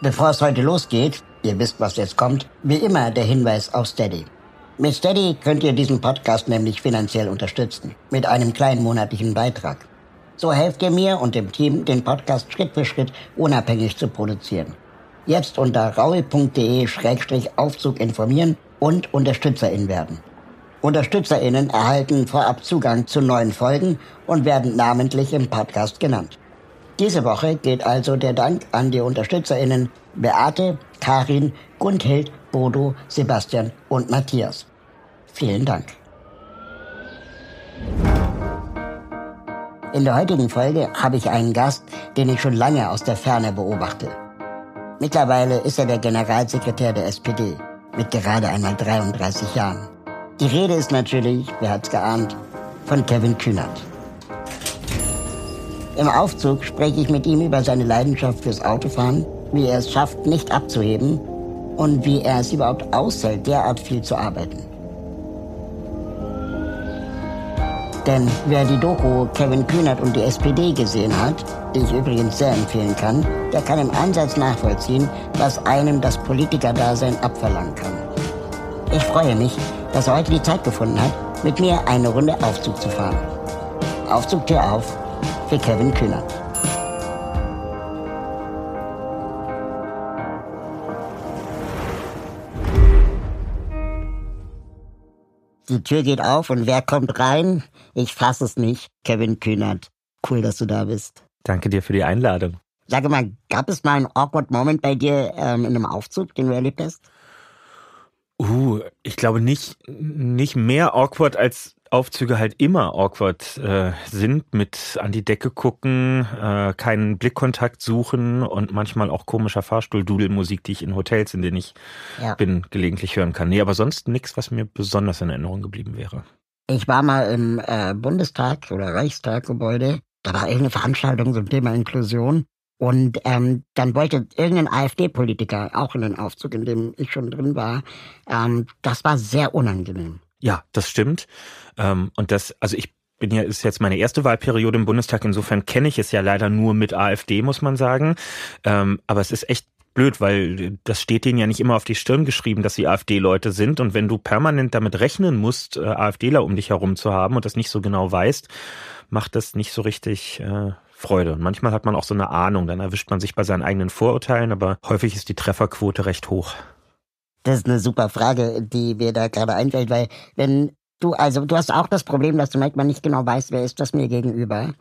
Bevor es heute losgeht, ihr wisst, was jetzt kommt, wie immer der Hinweis auf Steady. Mit Steady könnt ihr diesen Podcast nämlich finanziell unterstützen. Mit einem kleinen monatlichen Beitrag. So helft ihr mir und dem Team, den Podcast Schritt für Schritt unabhängig zu produzieren. Jetzt unter raul.de-aufzug informieren und UnterstützerInnen werden. UnterstützerInnen erhalten vorab Zugang zu neuen Folgen und werden namentlich im Podcast genannt. Diese Woche geht also der Dank an die UnterstützerInnen Beate, Karin, Gundhild, Bodo, Sebastian und Matthias. Vielen Dank. In der heutigen Folge habe ich einen Gast, den ich schon lange aus der Ferne beobachte. Mittlerweile ist er der Generalsekretär der SPD mit gerade einmal 33 Jahren. Die Rede ist natürlich, wer hat's geahnt, von Kevin Kühnert. Im Aufzug spreche ich mit ihm über seine Leidenschaft fürs Autofahren, wie er es schafft, nicht abzuheben und wie er es überhaupt aushält, derart viel zu arbeiten. Denn wer die Doku Kevin Kühnert und die SPD gesehen hat, die ich übrigens sehr empfehlen kann, der kann im Ansatz nachvollziehen, was einem das Politikerdasein abverlangen kann. Ich freue mich, dass er heute die Zeit gefunden hat, mit mir eine Runde Aufzug zu fahren. Aufzugtür auf für Kevin Kühnert. Die Tür geht auf und wer kommt rein? Ich fasse es nicht. Kevin Kühnert. Cool, dass du da bist. Danke dir für die Einladung. Sag mal, gab es mal einen awkward Moment bei dir ähm, in einem Aufzug, den du erlebt hast? Uh, ich glaube nicht, nicht mehr awkward als Aufzüge halt immer awkward äh, sind mit an die Decke gucken, äh, keinen Blickkontakt suchen und manchmal auch komischer Fahrstuhldudelmusik, die ich in Hotels, in denen ich ja. bin, gelegentlich hören kann. Nee, aber sonst nichts, was mir besonders in Erinnerung geblieben wäre. Ich war mal im äh, Bundestag oder Reichstaggebäude. Da war irgendeine Veranstaltung zum Thema Inklusion. Und ähm, dann wollte irgendein AfD-Politiker auch in den Aufzug, in dem ich schon drin war. Ähm, das war sehr unangenehm. Ja, das stimmt. Ähm, und das, also ich bin ja, ist jetzt meine erste Wahlperiode im Bundestag, insofern kenne ich es ja leider nur mit AfD, muss man sagen. Ähm, aber es ist echt blöd, weil das steht denen ja nicht immer auf die Stirn geschrieben, dass sie AfD-Leute sind. Und wenn du permanent damit rechnen musst, äh, AfDler um dich herum zu haben und das nicht so genau weißt, macht das nicht so richtig äh, Freude. Und manchmal hat man auch so eine Ahnung, dann erwischt man sich bei seinen eigenen Vorurteilen, aber häufig ist die Trefferquote recht hoch. Das ist eine super Frage, die mir da gerade einfällt, weil wenn du, also du hast auch das Problem, dass du manchmal nicht genau weißt, wer ist das mir gegenüber.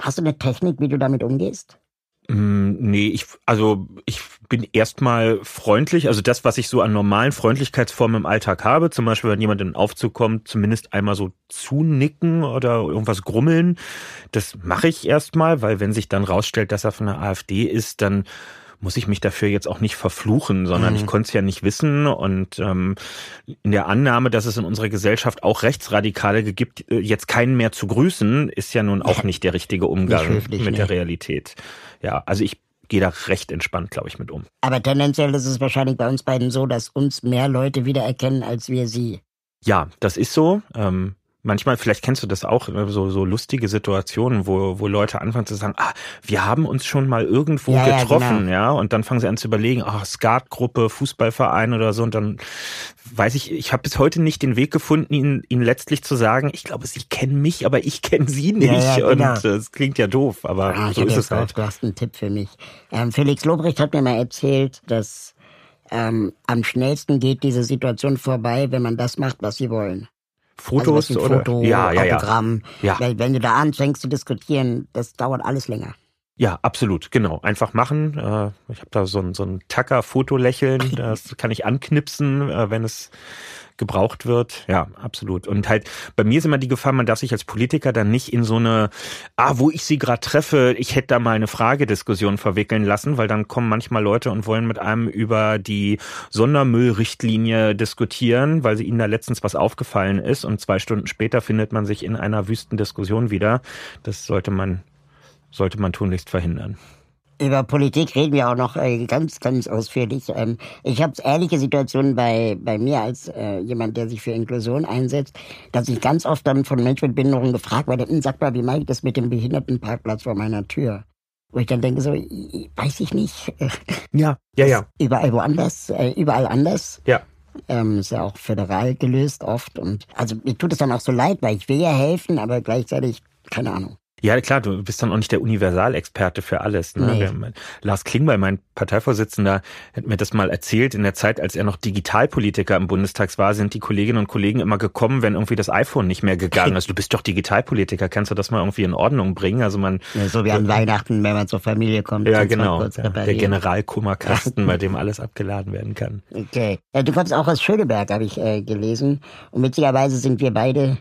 Hast du eine Technik, wie du damit umgehst? Mm, nee, ich, also ich bin erstmal freundlich. Also das, was ich so an normalen Freundlichkeitsformen im Alltag habe, zum Beispiel, wenn jemand in den Aufzug kommt, zumindest einmal so zunicken oder irgendwas grummeln, das mache ich erstmal, weil wenn sich dann rausstellt, dass er von der AfD ist, dann muss ich mich dafür jetzt auch nicht verfluchen, sondern mhm. ich konnte es ja nicht wissen. Und ähm, in der Annahme, dass es in unserer Gesellschaft auch Rechtsradikale gibt, äh, jetzt keinen mehr zu grüßen, ist ja nun auch nicht der richtige Umgang höflich, mit nee. der Realität. Ja, also ich gehe da recht entspannt, glaube ich, mit um. Aber tendenziell ist es wahrscheinlich bei uns beiden so, dass uns mehr Leute wiedererkennen als wir sie. Ja, das ist so. Ähm, manchmal, vielleicht kennst du das auch, so, so lustige Situationen, wo, wo Leute anfangen zu sagen, ah, wir haben uns schon mal irgendwo ja, getroffen, ja, genau. ja, und dann fangen sie an zu überlegen, ach, Skatgruppe, Fußballverein oder so, und dann weiß ich, ich habe bis heute nicht den Weg gefunden, ihnen, ihnen letztlich zu sagen, ich glaube, sie kennen mich, aber ich kenne sie nicht. Ja, genau. Und es klingt ja doof, aber ah, so ist es halt. Du hast einen Tipp für mich. Ähm, Felix Lobrecht hat mir mal erzählt, dass ähm, am schnellsten geht diese Situation vorbei, wenn man das macht, was sie wollen. Fotos also oder Foto, ja, ja, Autogramm. Ja. Weil wenn du da anfängst zu diskutieren, das dauert alles länger. Ja, absolut, genau. Einfach machen. Äh, ich habe da so ein, so ein Tacker-Fotolächeln, das kann ich anknipsen, äh, wenn es gebraucht wird. Ja, absolut. Und halt, bei mir ist immer die Gefahr, man darf sich als Politiker dann nicht in so eine, ah, wo ich sie gerade treffe, ich hätte da mal eine Fragediskussion verwickeln lassen, weil dann kommen manchmal Leute und wollen mit einem über die Sondermüllrichtlinie diskutieren, weil sie ihnen da letztens was aufgefallen ist und zwei Stunden später findet man sich in einer wüsten Diskussion wieder. Das sollte man, sollte man tunlichst verhindern. Über Politik reden wir auch noch äh, ganz, ganz ausführlich. Ähm, ich habe ähnliche Situationen bei, bei mir als äh, jemand, der sich für Inklusion einsetzt, dass ich ganz oft dann von Menschen mit Behinderung gefragt werde, hm, sag mal, wie mache ich das mit dem Behindertenparkplatz vor meiner Tür? Wo ich dann denke, so, weiß ich nicht. Ja, ja, ja. Überall woanders, äh, überall anders. Ja. Ähm, ist ja auch föderal gelöst oft. Und also mir tut es dann auch so leid, weil ich will ja helfen, aber gleichzeitig, keine Ahnung. Ja, klar, du bist dann auch nicht der Universalexperte für alles. Ne? Nee. Lars Klingbeil, mein Parteivorsitzender, hat mir das mal erzählt. In der Zeit, als er noch Digitalpolitiker im Bundestag war, sind die Kolleginnen und Kollegen immer gekommen, wenn irgendwie das iPhone nicht mehr gegangen ist. Du bist doch Digitalpolitiker, kannst du das mal irgendwie in Ordnung bringen? Also man ja, so wie an Weihnachten, wenn man zur Familie kommt. Ja, genau. Ja, der Generalkummerkasten, bei dem alles abgeladen werden kann. Okay. Ja, du kommst auch aus Schöneberg, habe ich äh, gelesen. Und witzigerweise sind wir beide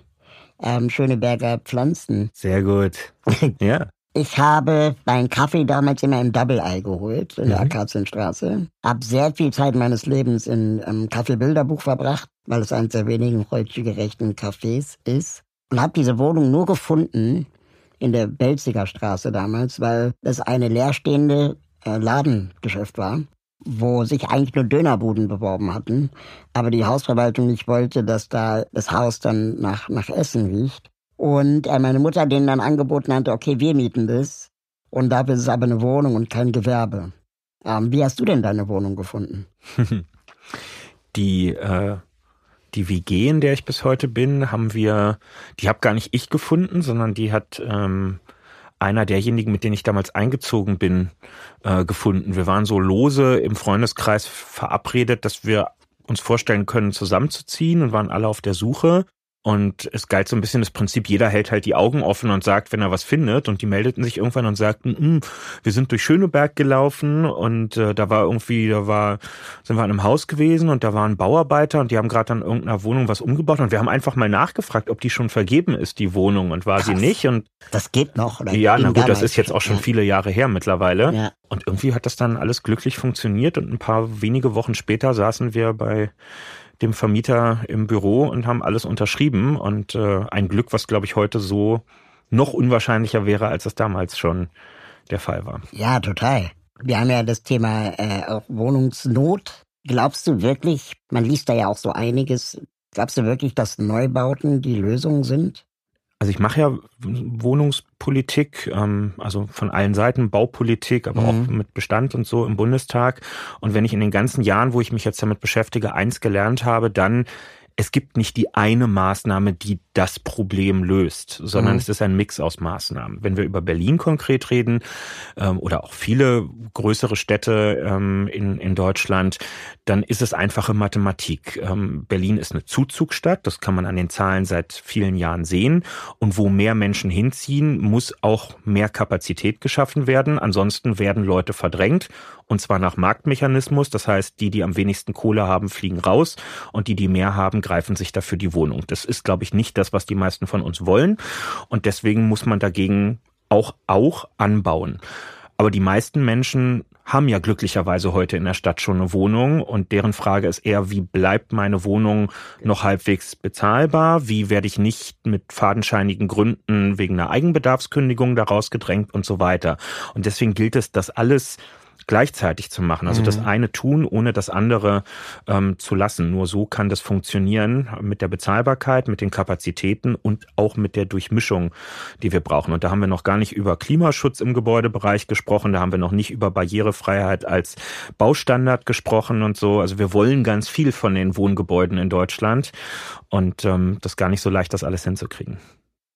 ähm, Schöneberger Pflanzen. Sehr gut. Ja. Ich habe meinen Kaffee damals immer im Double Eye geholt, in der mhm. Akazienstraße. Hab sehr viel Zeit meines Lebens in ähm, Kaffeebilderbuch verbracht, weil es eines der wenigen heute gerechten Cafés ist. Und habe diese Wohnung nur gefunden in der Belziger Straße damals, weil es eine leerstehende äh, Ladengeschäft war wo sich eigentlich nur Dönerbuden beworben hatten, aber die Hausverwaltung nicht wollte, dass da das Haus dann nach, nach Essen riecht. Und äh, meine Mutter denen dann angeboten hatte, okay, wir mieten das. Und dafür ist es aber eine Wohnung und kein Gewerbe. Ähm, wie hast du denn deine Wohnung gefunden? die, äh, die WG, in der ich bis heute bin, haben wir, die habe gar nicht ich gefunden, sondern die hat ähm, einer derjenigen, mit denen ich damals eingezogen bin, äh, gefunden. Wir waren so lose im Freundeskreis verabredet, dass wir uns vorstellen können, zusammenzuziehen und waren alle auf der Suche. Und es galt so ein bisschen das Prinzip, jeder hält halt die Augen offen und sagt, wenn er was findet. Und die meldeten sich irgendwann und sagten, hm, wir sind durch Schöneberg gelaufen und äh, da war irgendwie, da war, sind wir an einem Haus gewesen und da waren Bauarbeiter und die haben gerade an irgendeiner Wohnung was umgebaut und wir haben einfach mal nachgefragt, ob die schon vergeben ist, die Wohnung und war Krass. sie nicht. Und das geht noch. Oder ja, na gut, das ist jetzt auch schon ja. viele Jahre her mittlerweile. Ja. Und irgendwie hat das dann alles glücklich funktioniert und ein paar wenige Wochen später saßen wir bei dem Vermieter im Büro und haben alles unterschrieben. Und äh, ein Glück, was glaube ich heute so noch unwahrscheinlicher wäre, als es damals schon der Fall war. Ja, total. Wir haben ja das Thema äh, Wohnungsnot. Glaubst du wirklich, man liest da ja auch so einiges, glaubst du wirklich, dass Neubauten die Lösung sind? Also ich mache ja Wohnungspolitik, ähm, also von allen Seiten, Baupolitik, aber mhm. auch mit Bestand und so im Bundestag. Und wenn ich in den ganzen Jahren, wo ich mich jetzt damit beschäftige, eins gelernt habe, dann es gibt nicht die eine Maßnahme, die das Problem löst, sondern mhm. es ist ein Mix aus Maßnahmen. Wenn wir über Berlin konkret reden ähm, oder auch viele größere Städte ähm, in, in Deutschland, dann ist es einfache Mathematik. Ähm, Berlin ist eine Zuzugsstadt, das kann man an den Zahlen seit vielen Jahren sehen. Und wo mehr Menschen hinziehen, muss auch mehr Kapazität geschaffen werden. Ansonsten werden Leute verdrängt und zwar nach Marktmechanismus. Das heißt, die, die am wenigsten Kohle haben, fliegen raus und die, die mehr haben, greifen sich dafür die Wohnung. Das ist, glaube ich, nicht das, was die meisten von uns wollen. Und deswegen muss man dagegen auch, auch anbauen. Aber die meisten Menschen haben ja glücklicherweise heute in der Stadt schon eine Wohnung und deren Frage ist eher, wie bleibt meine Wohnung noch halbwegs bezahlbar? Wie werde ich nicht mit fadenscheinigen Gründen wegen einer Eigenbedarfskündigung daraus gedrängt und so weiter? Und deswegen gilt es, das alles gleichzeitig zu machen. Also mhm. das eine tun, ohne das andere ähm, zu lassen. Nur so kann das funktionieren mit der Bezahlbarkeit, mit den Kapazitäten und auch mit der Durchmischung, die wir brauchen. Und da haben wir noch gar nicht über Klimaschutz im Gebäudebereich gesprochen. Da haben wir noch nicht über Barrierefreiheit als Baustandard gesprochen und so. Also wir wollen ganz viel von den Wohngebäuden in Deutschland und ähm, das ist gar nicht so leicht, das alles hinzukriegen.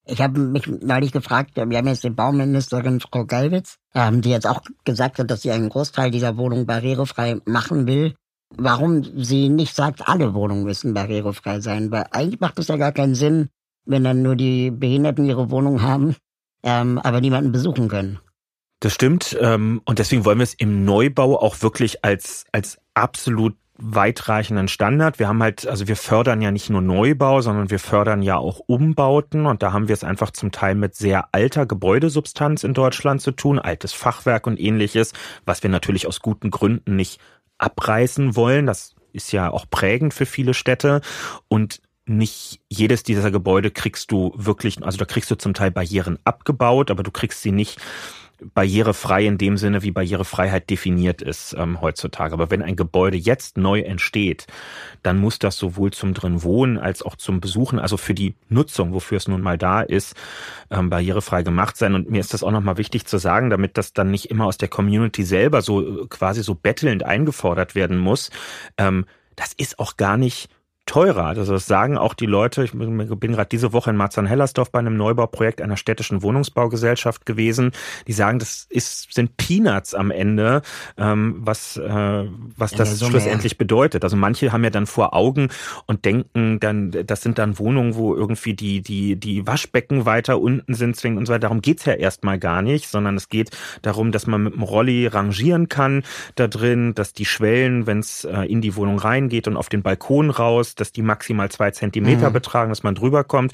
Ich habe mich neulich gefragt, wir haben jetzt die Bauministerin Frau Gallwitz, die jetzt auch gesagt hat, dass sie einen Großteil dieser Wohnung barrierefrei machen will. Warum sie nicht sagt, alle Wohnungen müssen barrierefrei sein, weil eigentlich macht es ja gar keinen Sinn, wenn dann nur die Behinderten ihre Wohnung haben, ähm, aber niemanden besuchen können. Das stimmt. Ähm, und deswegen wollen wir es im Neubau auch wirklich als, als absolut weitreichenden Standard. Wir haben halt, also wir fördern ja nicht nur Neubau, sondern wir fördern ja auch Umbauten und da haben wir es einfach zum Teil mit sehr alter Gebäudesubstanz in Deutschland zu tun, altes Fachwerk und ähnliches, was wir natürlich aus guten Gründen nicht abreißen wollen. Das ist ja auch prägend für viele Städte und nicht jedes dieser Gebäude kriegst du wirklich, also da kriegst du zum Teil Barrieren abgebaut, aber du kriegst sie nicht barrierefrei in dem Sinne, wie Barrierefreiheit definiert ist ähm, heutzutage. Aber wenn ein Gebäude jetzt neu entsteht, dann muss das sowohl zum drin Wohnen als auch zum Besuchen, also für die Nutzung, wofür es nun mal da ist, ähm, barrierefrei gemacht sein. Und mir ist das auch nochmal wichtig zu sagen, damit das dann nicht immer aus der Community selber so äh, quasi so bettelnd eingefordert werden muss. Ähm, das ist auch gar nicht teurer. Also das sagen auch die Leute. Ich bin gerade diese Woche in Marzahn-Hellersdorf bei einem Neubauprojekt einer städtischen Wohnungsbaugesellschaft gewesen. Die sagen, das ist, sind Peanuts am Ende, ähm, was, äh, was das Summe, schlussendlich ja. bedeutet. Also manche haben ja dann vor Augen und denken dann, das sind dann Wohnungen, wo irgendwie die, die, die Waschbecken weiter unten sind, zwingend und so weiter. Darum geht's ja erstmal gar nicht, sondern es geht darum, dass man mit dem Rolli rangieren kann da drin, dass die Schwellen, wenn es äh, in die Wohnung reingeht und auf den Balkon raus, dass die maximal zwei Zentimeter mhm. betragen, dass man drüber kommt.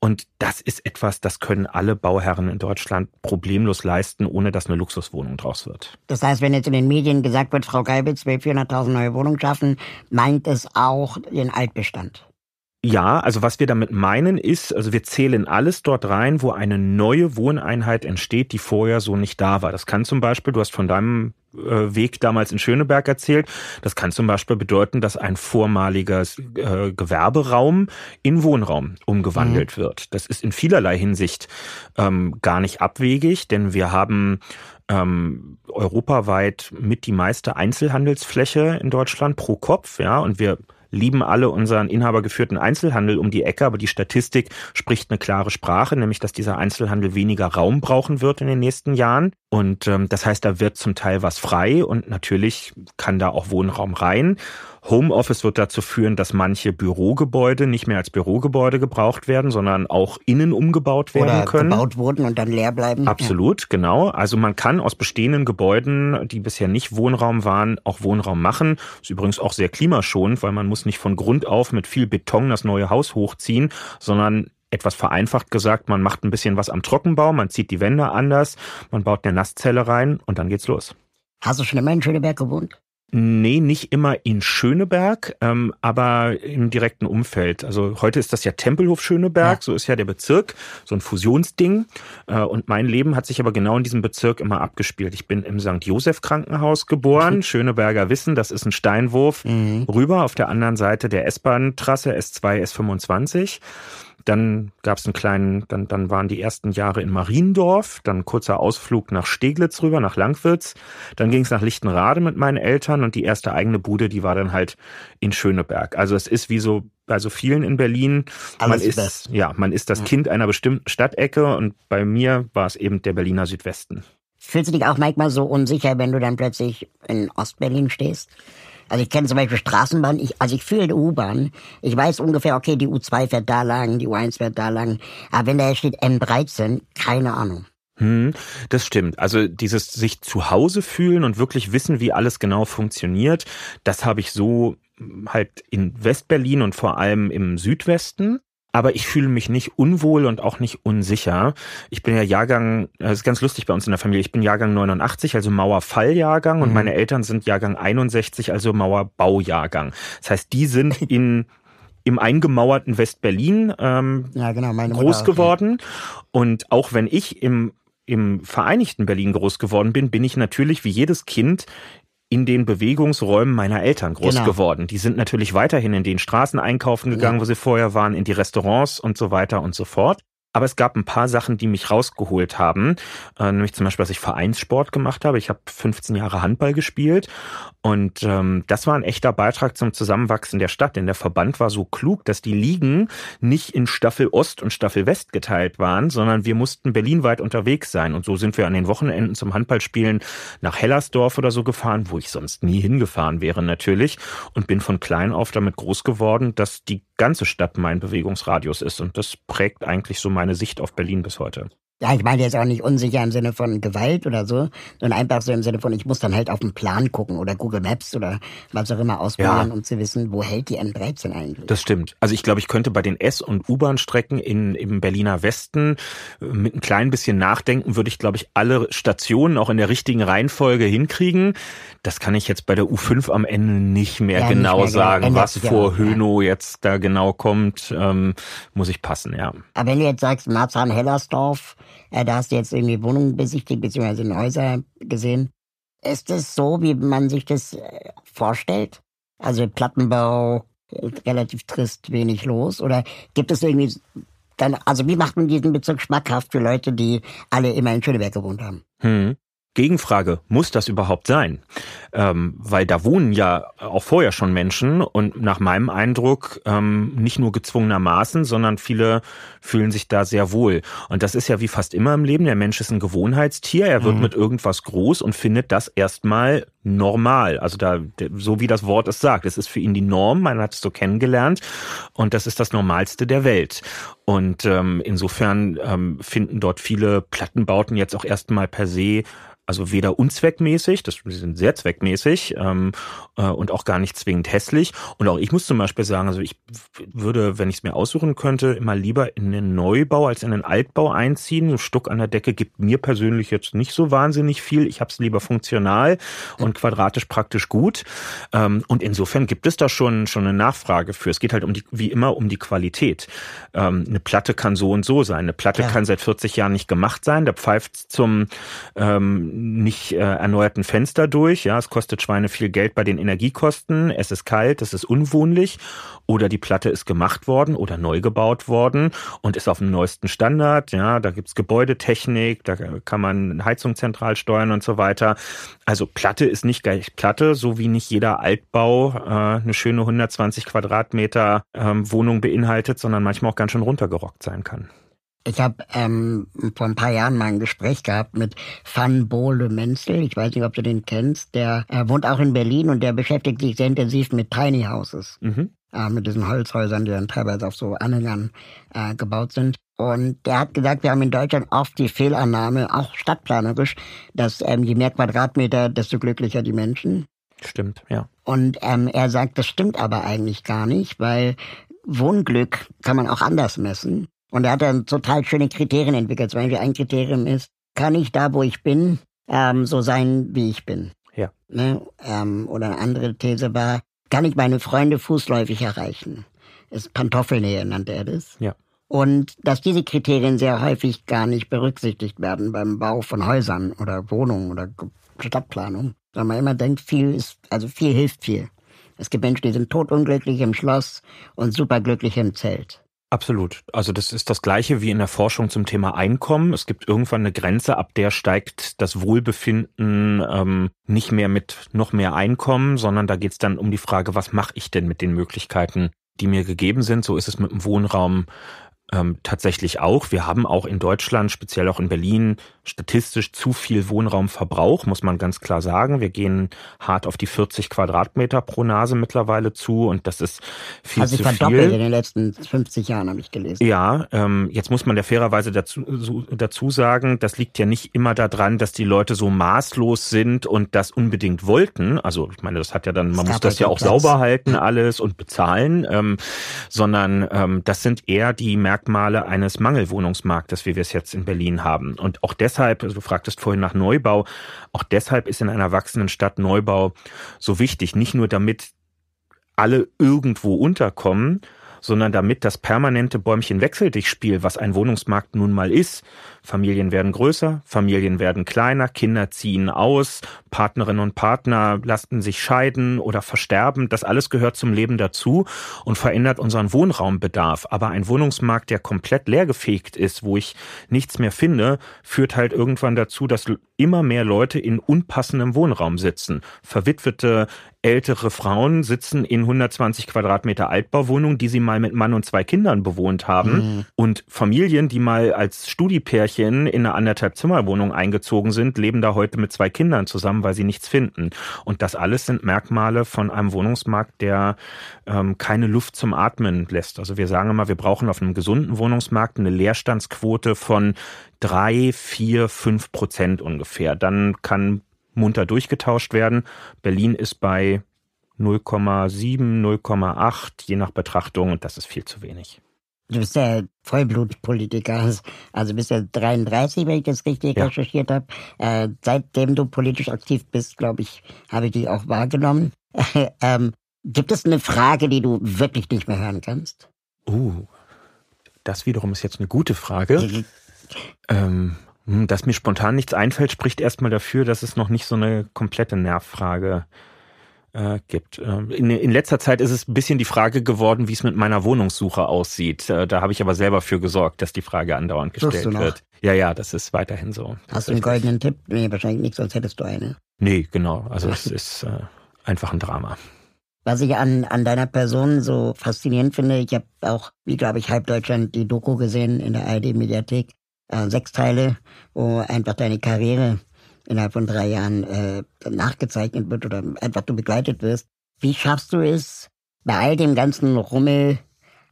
Und das ist etwas, das können alle Bauherren in Deutschland problemlos leisten, ohne dass eine Luxuswohnung draus wird. Das heißt, wenn jetzt in den Medien gesagt wird, Frau Geibitz will 400.000 neue Wohnungen schaffen, meint es auch den Altbestand? Ja, also was wir damit meinen ist, also wir zählen alles dort rein, wo eine neue Wohneinheit entsteht, die vorher so nicht da war. Das kann zum Beispiel, du hast von deinem äh, Weg damals in Schöneberg erzählt. Das kann zum Beispiel bedeuten, dass ein vormaliger äh, Gewerberaum in Wohnraum umgewandelt mhm. wird. Das ist in vielerlei Hinsicht ähm, gar nicht abwegig, denn wir haben ähm, europaweit mit die meiste Einzelhandelsfläche in Deutschland pro Kopf, ja, und wir lieben alle unseren inhabergeführten Einzelhandel um die Ecke, aber die Statistik spricht eine klare Sprache, nämlich dass dieser Einzelhandel weniger Raum brauchen wird in den nächsten Jahren. Und ähm, das heißt, da wird zum Teil was frei und natürlich kann da auch Wohnraum rein. Homeoffice wird dazu führen, dass manche Bürogebäude nicht mehr als Bürogebäude gebraucht werden, sondern auch innen umgebaut werden Oder können. gebaut wurden und dann leer bleiben. Absolut, ja. genau. Also man kann aus bestehenden Gebäuden, die bisher nicht Wohnraum waren, auch Wohnraum machen. Ist übrigens auch sehr klimaschonend, weil man muss nicht von Grund auf mit viel Beton das neue Haus hochziehen, sondern etwas vereinfacht gesagt, man macht ein bisschen was am Trockenbau, man zieht die Wände anders, man baut eine Nasszelle rein und dann geht's los. Hast du schon immer in Schöneberg gewohnt? Nee, nicht immer in Schöneberg, ähm, aber im direkten Umfeld. Also heute ist das ja Tempelhof Schöneberg, ja. so ist ja der Bezirk, so ein Fusionsding. Äh, und mein Leben hat sich aber genau in diesem Bezirk immer abgespielt. Ich bin im St. Josef Krankenhaus geboren. Mhm. Schöneberger wissen, das ist ein Steinwurf mhm. rüber auf der anderen Seite der S-Bahn-Trasse S2, S25. Dann gab es einen kleinen, dann, dann waren die ersten Jahre in Mariendorf, dann kurzer Ausflug nach Steglitz rüber, nach Langwitz. Dann ging es nach Lichtenrade mit meinen Eltern und die erste eigene Bude, die war dann halt in Schöneberg. Also es ist wie so bei so vielen in Berlin. man ist, ist ja, man ist das ja. Kind einer bestimmten Stadtecke und bei mir war es eben der Berliner Südwesten. Fühlst du dich auch manchmal so unsicher, wenn du dann plötzlich in Ostberlin stehst? Also ich kenne zum Beispiel Straßenbahn, ich, also ich fühle die U-Bahn. Ich weiß ungefähr, okay, die U2 fährt da lang, die U1 fährt da lang. Aber wenn da steht M13, keine Ahnung. Hm, das stimmt. Also dieses sich zu Hause fühlen und wirklich wissen, wie alles genau funktioniert, das habe ich so halt in Westberlin und vor allem im Südwesten aber ich fühle mich nicht unwohl und auch nicht unsicher. Ich bin ja Jahrgang, das ist ganz lustig bei uns in der Familie, ich bin Jahrgang 89, also Mauerfalljahrgang mhm. und meine Eltern sind Jahrgang 61, also Mauerbaujahrgang. Das heißt, die sind in im eingemauerten Westberlin ähm, ja, genau, groß Mutter, geworden. Okay. Und auch wenn ich im im Vereinigten Berlin groß geworden bin, bin ich natürlich wie jedes Kind in den Bewegungsräumen meiner Eltern groß genau. geworden. Die sind natürlich weiterhin in den Straßen einkaufen gegangen, ja. wo sie vorher waren, in die Restaurants und so weiter und so fort. Aber es gab ein paar Sachen, die mich rausgeholt haben. Äh, nämlich zum Beispiel, dass ich Vereinssport gemacht habe. Ich habe 15 Jahre Handball gespielt. Und ähm, das war ein echter Beitrag zum Zusammenwachsen der Stadt. Denn der Verband war so klug, dass die Ligen nicht in Staffel Ost und Staffel West geteilt waren, sondern wir mussten berlinweit unterwegs sein. Und so sind wir an den Wochenenden zum Handballspielen nach Hellersdorf oder so gefahren, wo ich sonst nie hingefahren wäre natürlich. Und bin von klein auf damit groß geworden, dass die ganze Stadt mein Bewegungsradius ist. Und das prägt eigentlich so meine Sicht auf Berlin bis heute. Ja, ich meine jetzt auch nicht unsicher im Sinne von Gewalt oder so, sondern einfach so im Sinne von, ich muss dann halt auf den Plan gucken oder Google Maps oder was auch immer ausprobieren, ja. um zu wissen, wo hält die M13 eigentlich. Das stimmt. Also ich glaube, ich könnte bei den S- und U-Bahn-Strecken in, im Berliner Westen äh, mit ein klein bisschen Nachdenken, würde ich, glaube ich, alle Stationen auch in der richtigen Reihenfolge hinkriegen. Das kann ich jetzt bei der U5 am Ende nicht mehr ja, genau nicht mehr sagen, genau. was vor Hönow jetzt da genau kommt, ähm, muss ich passen, ja. Aber wenn du jetzt sagst, Marzahn-Hellersdorf, äh, da hast du jetzt irgendwie Wohnungen besichtigt, beziehungsweise Häuser gesehen. Ist es so, wie man sich das äh, vorstellt? Also Plattenbau, äh, relativ trist, wenig los? Oder gibt es irgendwie dann, also wie macht man diesen Bezug schmackhaft für Leute, die alle immer in Schöneberg gewohnt haben? Hm. Gegenfrage, muss das überhaupt sein? Ähm, weil da wohnen ja auch vorher schon Menschen und nach meinem Eindruck ähm, nicht nur gezwungenermaßen, sondern viele fühlen sich da sehr wohl. Und das ist ja wie fast immer im Leben, der Mensch ist ein Gewohnheitstier, er wird mhm. mit irgendwas groß und findet das erstmal normal. Also da, so wie das Wort es sagt, es ist für ihn die Norm, man hat es so kennengelernt und das ist das Normalste der Welt. Und ähm, insofern ähm, finden dort viele Plattenbauten jetzt auch erstmal per se also weder unzweckmäßig, das sind sehr zweckmäßig ähm, äh, und auch gar nicht zwingend hässlich. Und auch ich muss zum Beispiel sagen, also ich würde, wenn ich es mir aussuchen könnte, immer lieber in den Neubau als in den Altbau einziehen. Ein Stuck an der Decke gibt mir persönlich jetzt nicht so wahnsinnig viel. Ich habe es lieber funktional und quadratisch praktisch gut. Ähm, und insofern gibt es da schon schon eine Nachfrage für. Es geht halt um die, wie immer um die Qualität. Ähm, eine Platte kann so und so sein. Eine Platte ja. kann seit 40 Jahren nicht gemacht sein. Da pfeift zum ähm, nicht äh, erneuerten Fenster durch. Ja, es kostet Schweine viel Geld bei den Energiekosten. Es ist kalt, es ist unwohnlich. Oder die Platte ist gemacht worden oder neu gebaut worden und ist auf dem neuesten Standard. Ja, da gibt's Gebäudetechnik, da kann man Heizung zentral steuern und so weiter. Also Platte ist nicht gleich Platte, so wie nicht jeder Altbau äh, eine schöne 120 Quadratmeter ähm, Wohnung beinhaltet, sondern manchmal auch ganz schön runtergerockt sein kann. Ich habe ähm, vor ein paar Jahren mal ein Gespräch gehabt mit Van Bohle Menzel. Ich weiß nicht, ob du den kennst. Der äh, wohnt auch in Berlin und der beschäftigt sich sehr intensiv mit Tiny Houses. Mhm. Äh, mit diesen Holzhäusern, die dann teilweise auf so Anhängern äh, gebaut sind. Und der hat gesagt, wir haben in Deutschland oft die Fehlannahme, auch stadtplanerisch, dass ähm, je mehr Quadratmeter, desto glücklicher die Menschen. Stimmt, ja. Und ähm, er sagt, das stimmt aber eigentlich gar nicht, weil Wohnglück kann man auch anders messen. Und er hat dann total schöne Kriterien entwickelt. Zum Beispiel ein Kriterium ist, kann ich da, wo ich bin, ähm, so sein, wie ich bin? Ja. Ne? Ähm, oder eine andere These war, kann ich meine Freunde fußläufig erreichen? ist Pantoffelnähe, nannte er das. Ja. Und dass diese Kriterien sehr häufig gar nicht berücksichtigt werden beim Bau von Häusern oder Wohnungen oder Stadtplanung. Sondern man immer denkt, viel ist, also viel hilft viel. Es gibt Menschen, die sind totunglücklich im Schloss und superglücklich im Zelt. Absolut. Also das ist das Gleiche wie in der Forschung zum Thema Einkommen. Es gibt irgendwann eine Grenze, ab der steigt das Wohlbefinden ähm, nicht mehr mit noch mehr Einkommen, sondern da geht es dann um die Frage, was mache ich denn mit den Möglichkeiten, die mir gegeben sind. So ist es mit dem Wohnraum ähm, tatsächlich auch. Wir haben auch in Deutschland, speziell auch in Berlin, statistisch zu viel Wohnraumverbrauch, muss man ganz klar sagen. Wir gehen hart auf die 40 Quadratmeter pro Nase mittlerweile zu und das ist viel also zu viel. Also verdoppelt in den letzten 50 Jahren, habe ich gelesen. Ja, ähm, jetzt muss man der fairerweise dazu, so, dazu sagen, das liegt ja nicht immer daran, dass die Leute so maßlos sind und das unbedingt wollten. Also ich meine, das hat ja dann, man muss das ja auch Platz. sauber halten alles und bezahlen, ähm, sondern ähm, das sind eher die Merkmale eines Mangelwohnungsmarktes, wie wir es jetzt in Berlin haben. Und auch deshalb deshalb, also du fragtest vorhin nach Neubau, auch deshalb ist in einer wachsenden Stadt Neubau so wichtig. Nicht nur damit alle irgendwo unterkommen, sondern damit das permanente Bäumchen-Wechsel-Dich-Spiel, was ein Wohnungsmarkt nun mal ist, Familien werden größer, Familien werden kleiner, Kinder ziehen aus, Partnerinnen und Partner lassen sich scheiden oder versterben. Das alles gehört zum Leben dazu und verändert unseren Wohnraumbedarf. Aber ein Wohnungsmarkt, der komplett leergefegt ist, wo ich nichts mehr finde, führt halt irgendwann dazu, dass immer mehr Leute in unpassendem Wohnraum sitzen. Verwitwete ältere Frauen sitzen in 120 Quadratmeter Altbauwohnungen, die sie mal mit Mann und zwei Kindern bewohnt haben. Mhm. Und Familien, die mal als Studipärchen Pärchen in eine anderthalb Zimmerwohnung eingezogen sind, leben da heute mit zwei Kindern zusammen, weil sie nichts finden. Und das alles sind Merkmale von einem Wohnungsmarkt, der ähm, keine Luft zum Atmen lässt. Also wir sagen immer, wir brauchen auf einem gesunden Wohnungsmarkt eine Leerstandsquote von drei, vier, fünf Prozent ungefähr. Dann kann munter durchgetauscht werden. Berlin ist bei 0,7, 0,8, je nach Betrachtung, und das ist viel zu wenig. Du bist ja Vollblutpolitiker, also bist ja 33, wenn ich das richtig ja. recherchiert habe. Äh, seitdem du politisch aktiv bist, glaube ich, habe ich dich auch wahrgenommen. ähm, gibt es eine Frage, die du wirklich nicht mehr hören kannst? Uh, das wiederum ist jetzt eine gute Frage. ähm, hm, dass mir spontan nichts einfällt, spricht erstmal dafür, dass es noch nicht so eine komplette Nervfrage äh, gibt. Ähm, in, in, letzter Zeit ist es ein bisschen die Frage geworden, wie es mit meiner Wohnungssuche aussieht. Äh, da habe ich aber selber für gesorgt, dass die Frage andauernd gestellt wird. Ja, ja, das ist weiterhin so. Hast du einen goldenen Tipp? Nee, wahrscheinlich nicht, sonst hättest du eine. Nee, genau. Also es ist äh, einfach ein Drama. Was ich an, an deiner Person so faszinierend finde, ich habe auch, wie glaube ich, halb Deutschland die Doku gesehen in der ARD-Mediathek, äh, sechs Teile, wo einfach deine Karriere innerhalb von drei Jahren äh, nachgezeichnet wird oder einfach du begleitet wirst. Wie schaffst du es, bei all dem ganzen Rummel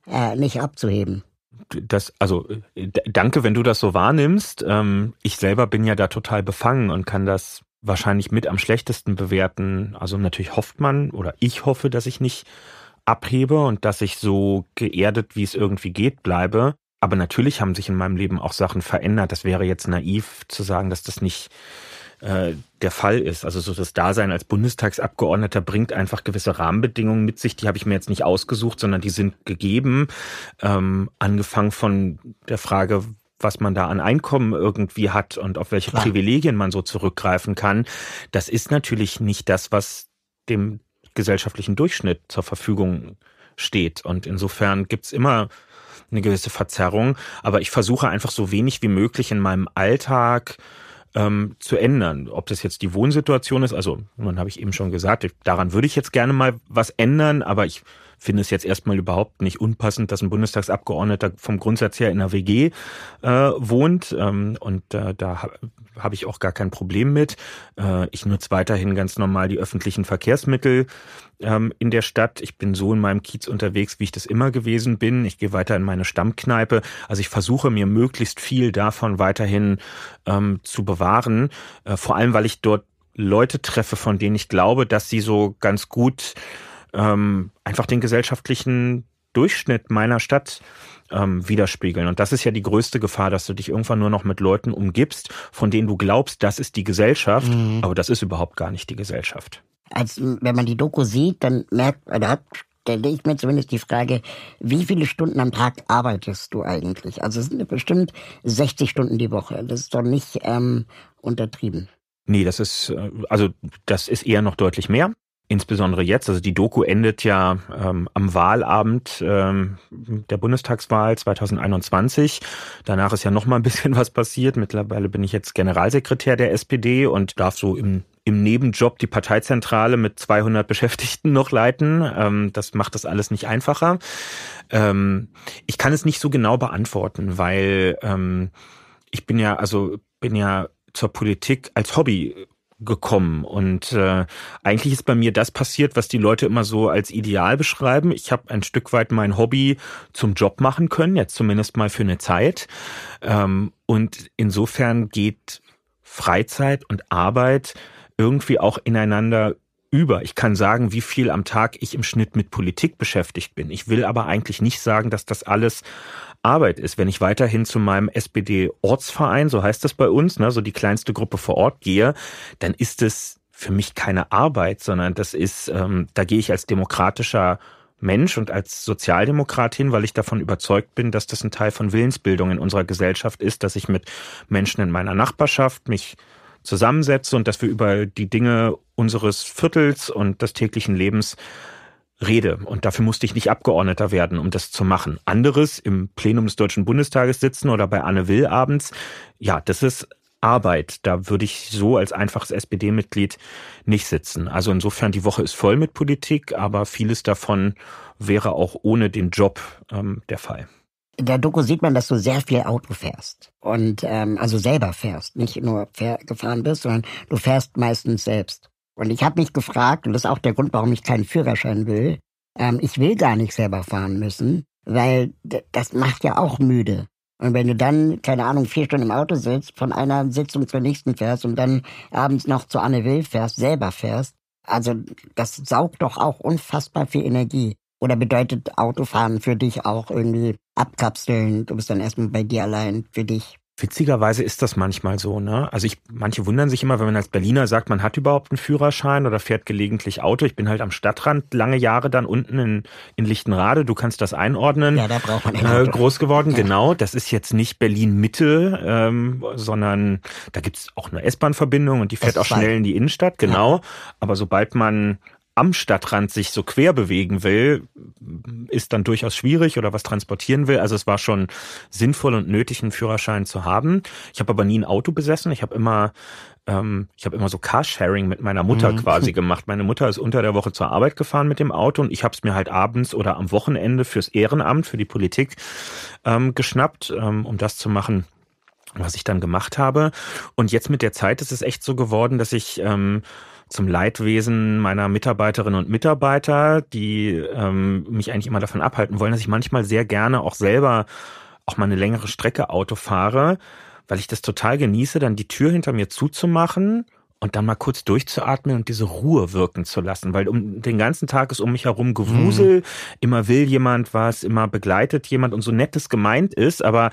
äh, nicht abzuheben? Das, also danke, wenn du das so wahrnimmst. Ähm, ich selber bin ja da total befangen und kann das wahrscheinlich mit am schlechtesten bewerten. Also natürlich hofft man oder ich hoffe, dass ich nicht abhebe und dass ich so geerdet, wie es irgendwie geht, bleibe. Aber natürlich haben sich in meinem Leben auch Sachen verändert. Das wäre jetzt naiv zu sagen, dass das nicht äh, der Fall ist. Also so das Dasein als Bundestagsabgeordneter bringt einfach gewisse Rahmenbedingungen mit sich. Die habe ich mir jetzt nicht ausgesucht, sondern die sind gegeben. Ähm, angefangen von der Frage, was man da an Einkommen irgendwie hat und auf welche Klar. Privilegien man so zurückgreifen kann. Das ist natürlich nicht das, was dem gesellschaftlichen Durchschnitt zur Verfügung steht. Und insofern gibt's immer eine gewisse Verzerrung. Aber ich versuche einfach so wenig wie möglich in meinem Alltag ähm, zu ändern. Ob das jetzt die Wohnsituation ist, also dann habe ich eben schon gesagt, daran würde ich jetzt gerne mal was ändern, aber ich finde es jetzt erstmal überhaupt nicht unpassend, dass ein Bundestagsabgeordneter vom Grundsatz her in einer WG äh, wohnt. Ähm, und äh, da ha habe ich auch gar kein Problem mit. Äh, ich nutze weiterhin ganz normal die öffentlichen Verkehrsmittel ähm, in der Stadt. Ich bin so in meinem Kiez unterwegs, wie ich das immer gewesen bin. Ich gehe weiter in meine Stammkneipe. Also ich versuche mir möglichst viel davon weiterhin ähm, zu bewahren. Äh, vor allem, weil ich dort Leute treffe, von denen ich glaube, dass sie so ganz gut ähm, einfach den gesellschaftlichen Durchschnitt meiner Stadt ähm, widerspiegeln. Und das ist ja die größte Gefahr, dass du dich irgendwann nur noch mit Leuten umgibst, von denen du glaubst, das ist die Gesellschaft, mhm. aber das ist überhaupt gar nicht die Gesellschaft. Als wenn man die Doku sieht, dann merkt, oder hat stelle ich mir zumindest die Frage, wie viele Stunden am Tag arbeitest du eigentlich? Also es sind bestimmt 60 Stunden die Woche. Das ist doch nicht ähm, untertrieben. Nee, das ist, äh, also das ist eher noch deutlich mehr insbesondere jetzt, also die Doku endet ja ähm, am Wahlabend ähm, der Bundestagswahl 2021. Danach ist ja noch mal ein bisschen was passiert. Mittlerweile bin ich jetzt Generalsekretär der SPD und darf so im im Nebenjob die Parteizentrale mit 200 Beschäftigten noch leiten. Ähm, das macht das alles nicht einfacher. Ähm, ich kann es nicht so genau beantworten, weil ähm, ich bin ja also bin ja zur Politik als Hobby gekommen. Und äh, eigentlich ist bei mir das passiert, was die Leute immer so als ideal beschreiben. Ich habe ein Stück weit mein Hobby zum Job machen können, jetzt zumindest mal für eine Zeit. Ähm, und insofern geht Freizeit und Arbeit irgendwie auch ineinander über. Ich kann sagen, wie viel am Tag ich im Schnitt mit Politik beschäftigt bin. Ich will aber eigentlich nicht sagen, dass das alles Arbeit ist. Wenn ich weiterhin zu meinem SPD-Ortsverein, so heißt das bei uns, ne, so die kleinste Gruppe vor Ort gehe, dann ist es für mich keine Arbeit, sondern das ist, ähm, da gehe ich als demokratischer Mensch und als Sozialdemokrat hin, weil ich davon überzeugt bin, dass das ein Teil von Willensbildung in unserer Gesellschaft ist, dass ich mit Menschen in meiner Nachbarschaft mich zusammensetze und dass wir über die Dinge unseres Viertels und des täglichen Lebens rede. Und dafür musste ich nicht Abgeordneter werden, um das zu machen. Anderes im Plenum des Deutschen Bundestages sitzen oder bei Anne Will abends, ja, das ist Arbeit. Da würde ich so als einfaches SPD-Mitglied nicht sitzen. Also insofern, die Woche ist voll mit Politik, aber vieles davon wäre auch ohne den Job ähm, der Fall. in der Doku sieht man, dass du sehr viel Auto fährst. Und ähm, also selber fährst. Nicht nur gefahren bist, sondern du fährst meistens selbst. Und ich habe mich gefragt, und das ist auch der Grund, warum ich keinen Führerschein will, ähm, ich will gar nicht selber fahren müssen, weil das macht ja auch müde. Und wenn du dann, keine Ahnung, vier Stunden im Auto sitzt, von einer Sitzung zur nächsten fährst und dann abends noch zu Anne Will fährst, selber fährst, also das saugt doch auch unfassbar viel Energie. Oder bedeutet Autofahren für dich auch irgendwie abkapseln? Du bist dann erstmal bei dir allein für dich. Witzigerweise ist das manchmal so, ne? Also ich, manche wundern sich immer, wenn man als Berliner sagt, man hat überhaupt einen Führerschein oder fährt gelegentlich Auto. Ich bin halt am Stadtrand lange Jahre dann unten in, in Lichtenrade. Du kannst das einordnen. Ja, da braucht man äh, Groß geworden, ja. genau. Das ist jetzt nicht Berlin-Mitte, ähm, sondern da gibt's auch eine S-Bahn-Verbindung und die fährt auch schnell in die Innenstadt, genau. Ja. Aber sobald man am Stadtrand sich so quer bewegen will, ist dann durchaus schwierig oder was transportieren will. Also es war schon sinnvoll und nötig, einen Führerschein zu haben. Ich habe aber nie ein Auto besessen. Ich habe immer ähm, ich habe immer so Carsharing mit meiner Mutter mhm. quasi gemacht. Meine Mutter ist unter der Woche zur Arbeit gefahren mit dem Auto und ich habe es mir halt abends oder am Wochenende fürs Ehrenamt, für die Politik ähm, geschnappt, ähm, um das zu machen, was ich dann gemacht habe. Und jetzt mit der Zeit ist es echt so geworden, dass ich ähm, zum Leidwesen meiner Mitarbeiterinnen und Mitarbeiter, die ähm, mich eigentlich immer davon abhalten wollen, dass ich manchmal sehr gerne auch selber auch mal eine längere Strecke Auto fahre, weil ich das total genieße, dann die Tür hinter mir zuzumachen und dann mal kurz durchzuatmen und diese Ruhe wirken zu lassen, weil um den ganzen Tag ist um mich herum Gewusel, mhm. immer will jemand was, immer begleitet jemand und so nettes gemeint ist, aber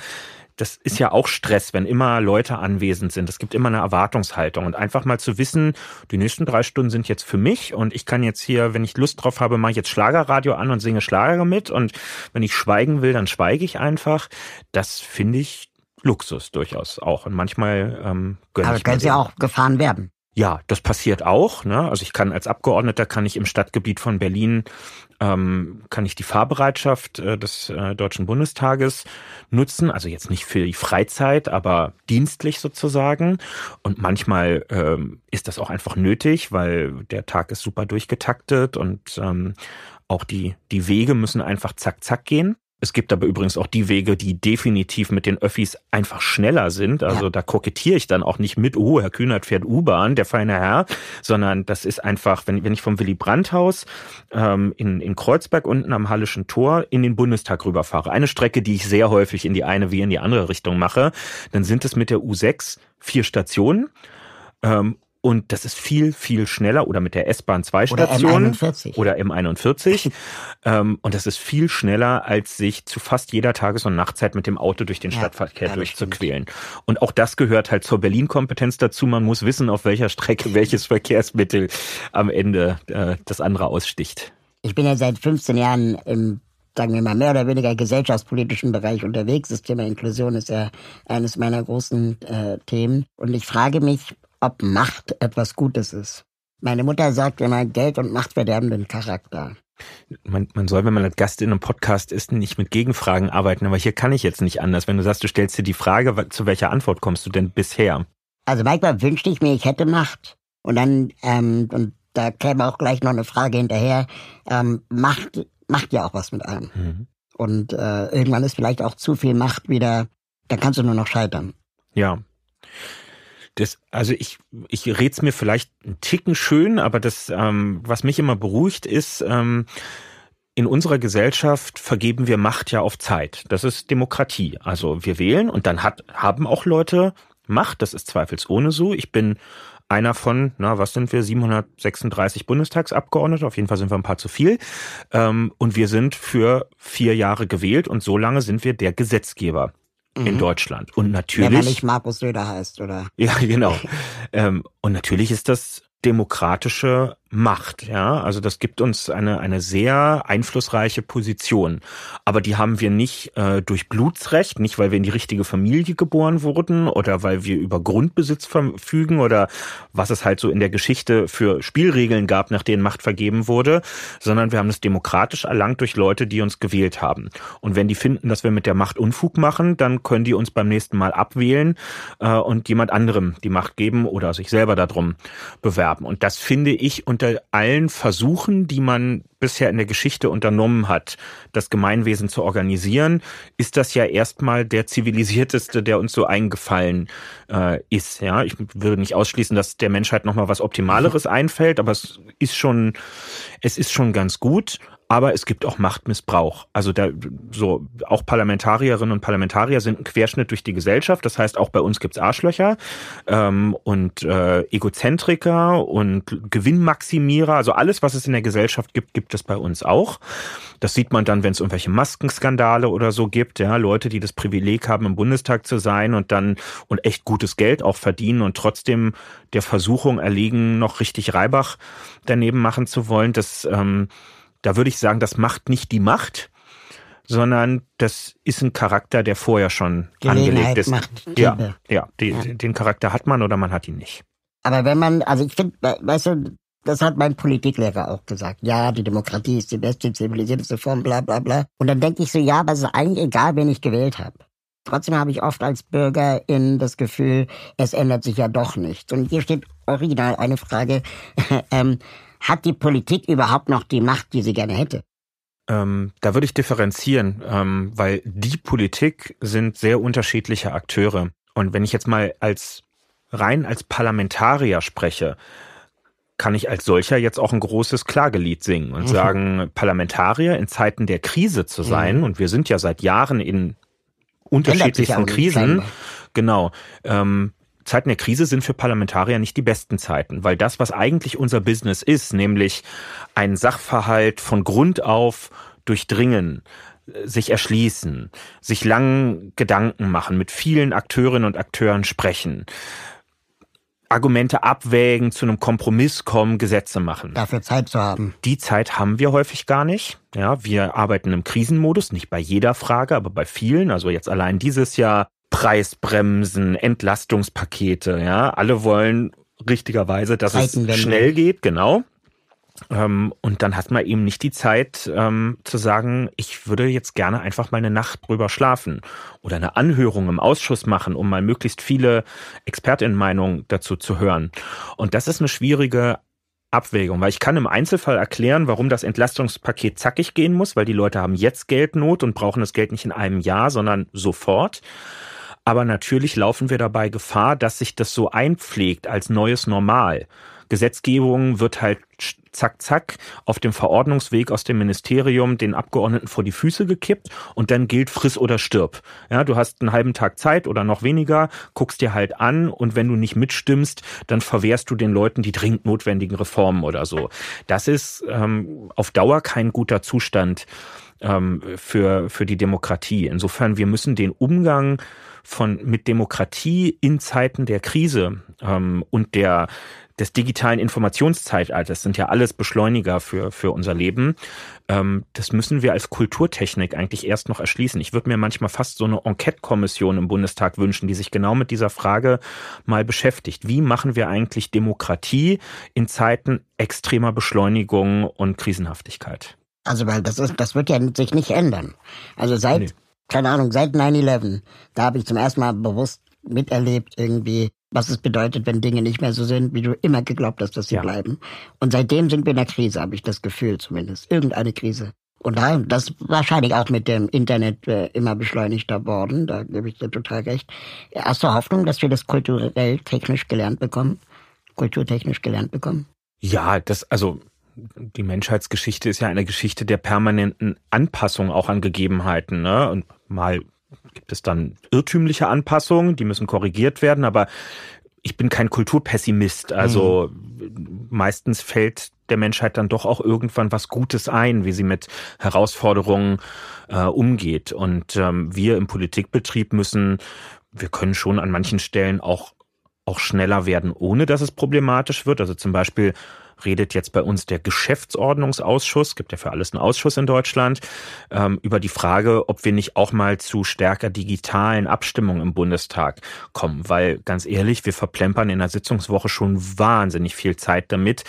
das ist ja auch Stress, wenn immer Leute anwesend sind. Es gibt immer eine Erwartungshaltung und einfach mal zu wissen, die nächsten drei Stunden sind jetzt für mich und ich kann jetzt hier, wenn ich Lust drauf habe, mache ich jetzt Schlagerradio an und singe Schlager mit und wenn ich schweigen will, dann schweige ich einfach. Das finde ich Luxus durchaus auch und manchmal ähm, gönne Aber ich können sie auch gefahren werden. Ja, das passiert auch. Ne? Also ich kann als Abgeordneter kann ich im Stadtgebiet von Berlin ähm, kann ich die Fahrbereitschaft äh, des äh, Deutschen Bundestages nutzen. Also jetzt nicht für die Freizeit, aber dienstlich sozusagen. Und manchmal ähm, ist das auch einfach nötig, weil der Tag ist super durchgetaktet und ähm, auch die die Wege müssen einfach zack zack gehen. Es gibt aber übrigens auch die Wege, die definitiv mit den Öffis einfach schneller sind. Also ja. da kokettiere ich dann auch nicht mit, oh, Herr Kühnert fährt U-Bahn, der feine Herr, sondern das ist einfach, wenn, wenn ich vom Willy Brandt-Haus ähm, in, in Kreuzberg unten am Hallischen Tor in den Bundestag rüberfahre, eine Strecke, die ich sehr häufig in die eine wie in die andere Richtung mache, dann sind es mit der U6 vier Stationen. Ähm, und das ist viel, viel schneller oder mit der S-Bahn zwei Stationen oder M41. ähm, und das ist viel schneller, als sich zu fast jeder Tages- und Nachtzeit mit dem Auto durch den ja, Stadtverkehr ja, durchzuquälen. Und auch das gehört halt zur Berlin-Kompetenz dazu. Man muss wissen, auf welcher Strecke welches Verkehrsmittel am Ende äh, das andere aussticht. Ich bin ja seit 15 Jahren im sagen wir mal, mehr oder weniger gesellschaftspolitischen Bereich unterwegs. Das Thema Inklusion ist ja eines meiner großen äh, Themen. Und ich frage mich, ob Macht etwas Gutes ist. Meine Mutter sagt immer, Geld und Macht verderben den Charakter. Man, man soll, wenn man als Gast in einem Podcast ist, nicht mit Gegenfragen arbeiten, aber hier kann ich jetzt nicht anders. Wenn du sagst, du stellst dir die Frage, zu welcher Antwort kommst du denn bisher? Also manchmal wünschte ich mir, ich hätte Macht. Und dann, ähm, und da käme auch gleich noch eine Frage hinterher, ähm, Macht macht ja auch was mit einem. Mhm. Und äh, irgendwann ist vielleicht auch zu viel Macht wieder, da kannst du nur noch scheitern. Ja. Das, also ich, ich red's mir vielleicht einen Ticken schön, aber das, ähm, was mich immer beruhigt, ist, ähm, in unserer Gesellschaft vergeben wir Macht ja auf Zeit. Das ist Demokratie. Also wir wählen und dann hat, haben auch Leute Macht. Das ist zweifelsohne so. Ich bin einer von, na, was sind wir, 736 Bundestagsabgeordnete, auf jeden Fall sind wir ein paar zu viel. Ähm, und wir sind für vier Jahre gewählt und so lange sind wir der Gesetzgeber in mhm. Deutschland. Und natürlich. Wenn man nicht Markus Söder heißt, oder? Ja, genau. ähm, und natürlich ist das demokratische Macht, ja. Also das gibt uns eine, eine sehr einflussreiche Position. Aber die haben wir nicht äh, durch Blutsrecht, nicht weil wir in die richtige Familie geboren wurden oder weil wir über Grundbesitz verfügen oder was es halt so in der Geschichte für Spielregeln gab, nach denen Macht vergeben wurde, sondern wir haben es demokratisch erlangt durch Leute, die uns gewählt haben. Und wenn die finden, dass wir mit der Macht Unfug machen, dann können die uns beim nächsten Mal abwählen äh, und jemand anderem die Macht geben oder sich selber darum bewerben. Und das finde ich unter unter allen Versuchen, die man bisher in der Geschichte unternommen hat, das Gemeinwesen zu organisieren, ist das ja erstmal der zivilisierteste, der uns so eingefallen äh, ist. Ja, ich würde nicht ausschließen, dass der Menschheit noch mal was Optimaleres einfällt, aber es ist schon, es ist schon ganz gut aber es gibt auch Machtmissbrauch. Also da so auch Parlamentarierinnen und Parlamentarier sind ein Querschnitt durch die Gesellschaft. Das heißt, auch bei uns gibt's Arschlöcher ähm, und äh, Egozentriker und Gewinnmaximierer. Also alles, was es in der Gesellschaft gibt, gibt es bei uns auch. Das sieht man dann, wenn es irgendwelche Maskenskandale oder so gibt. Ja, Leute, die das Privileg haben, im Bundestag zu sein und dann und echt gutes Geld auch verdienen und trotzdem der Versuchung erliegen, noch richtig Reibach daneben machen zu wollen. Das ähm, da würde ich sagen, das macht nicht die Macht, sondern das ist ein Charakter, der vorher schon angelegt ist. Macht ja, ja, die, ja, den Charakter hat man oder man hat ihn nicht. Aber wenn man, also ich finde, weißt du, das hat mein Politiklehrer auch gesagt. Ja, die Demokratie ist die beste, zivilisierteste Form, bla bla bla. Und dann denke ich so, ja, aber es ist eigentlich egal, wen ich gewählt habe. Trotzdem habe ich oft als Bürgerin das Gefühl, es ändert sich ja doch nichts. Und hier steht original eine Frage, ähm, hat die Politik überhaupt noch die Macht, die sie gerne hätte? Ähm, da würde ich differenzieren, ähm, weil die Politik sind sehr unterschiedliche Akteure. Und wenn ich jetzt mal als rein als Parlamentarier spreche, kann ich als solcher jetzt auch ein großes Klagelied singen und mhm. sagen, Parlamentarier in Zeiten der Krise zu sein, mhm. und wir sind ja seit Jahren in unterschiedlichsten Krisen, genau, ähm, Zeiten der Krise sind für Parlamentarier nicht die besten Zeiten, weil das, was eigentlich unser Business ist, nämlich ein Sachverhalt von Grund auf durchdringen, sich erschließen, sich langen Gedanken machen, mit vielen Akteurinnen und Akteuren sprechen, Argumente abwägen, zu einem Kompromiss kommen, Gesetze machen. Dafür Zeit zu haben. Die Zeit haben wir häufig gar nicht. Ja, wir arbeiten im Krisenmodus, nicht bei jeder Frage, aber bei vielen. Also jetzt allein dieses Jahr Preisbremsen, Entlastungspakete, ja. Alle wollen richtigerweise, dass es schnell geht, genau. Ähm, und dann hat man eben nicht die Zeit ähm, zu sagen, ich würde jetzt gerne einfach mal eine Nacht drüber schlafen oder eine Anhörung im Ausschuss machen, um mal möglichst viele Expertinnenmeinungen dazu zu hören. Und das ist eine schwierige Abwägung, weil ich kann im Einzelfall erklären, warum das Entlastungspaket zackig gehen muss, weil die Leute haben jetzt Geldnot und brauchen das Geld nicht in einem Jahr, sondern sofort. Aber natürlich laufen wir dabei Gefahr, dass sich das so einpflegt als neues Normal. Gesetzgebung wird halt zack, zack auf dem Verordnungsweg aus dem Ministerium den Abgeordneten vor die Füße gekippt und dann gilt friss oder stirb. Ja, du hast einen halben Tag Zeit oder noch weniger, guckst dir halt an und wenn du nicht mitstimmst, dann verwehrst du den Leuten die dringend notwendigen Reformen oder so. Das ist ähm, auf Dauer kein guter Zustand ähm, für, für die Demokratie. Insofern, wir müssen den Umgang von mit Demokratie in Zeiten der Krise ähm, und der des digitalen Informationszeitalters sind ja alles Beschleuniger für, für unser Leben. Ähm, das müssen wir als Kulturtechnik eigentlich erst noch erschließen. Ich würde mir manchmal fast so eine Enquete-Kommission im Bundestag wünschen, die sich genau mit dieser Frage mal beschäftigt. Wie machen wir eigentlich Demokratie in Zeiten extremer Beschleunigung und Krisenhaftigkeit? Also, weil das ist, das wird ja sich nicht ändern. Also seit nee keine Ahnung, seit 9-11, da habe ich zum ersten Mal bewusst miterlebt, irgendwie, was es bedeutet, wenn Dinge nicht mehr so sind, wie du immer geglaubt hast, dass sie ja. bleiben. Und seitdem sind wir in der Krise, habe ich das Gefühl zumindest. Irgendeine Krise. Und da, das wahrscheinlich auch mit dem Internet äh, immer beschleunigter worden, da gebe ich dir total recht. Hast du Hoffnung, dass wir das kulturell technisch gelernt bekommen? Kulturtechnisch gelernt bekommen? Ja, das, also die Menschheitsgeschichte ist ja eine Geschichte der permanenten Anpassung auch an Gegebenheiten. Ne? Und mal gibt es dann irrtümliche Anpassungen, die müssen korrigiert werden, aber ich bin kein Kulturpessimist. Also mhm. meistens fällt der Menschheit dann doch auch irgendwann was Gutes ein, wie sie mit Herausforderungen äh, umgeht. Und ähm, wir im Politikbetrieb müssen, wir können schon an manchen Stellen auch auch schneller werden, ohne dass es problematisch wird. Also zum Beispiel redet jetzt bei uns der Geschäftsordnungsausschuss, gibt ja für alles einen Ausschuss in Deutschland, ähm, über die Frage, ob wir nicht auch mal zu stärker digitalen Abstimmungen im Bundestag kommen. Weil ganz ehrlich, wir verplempern in der Sitzungswoche schon wahnsinnig viel Zeit damit,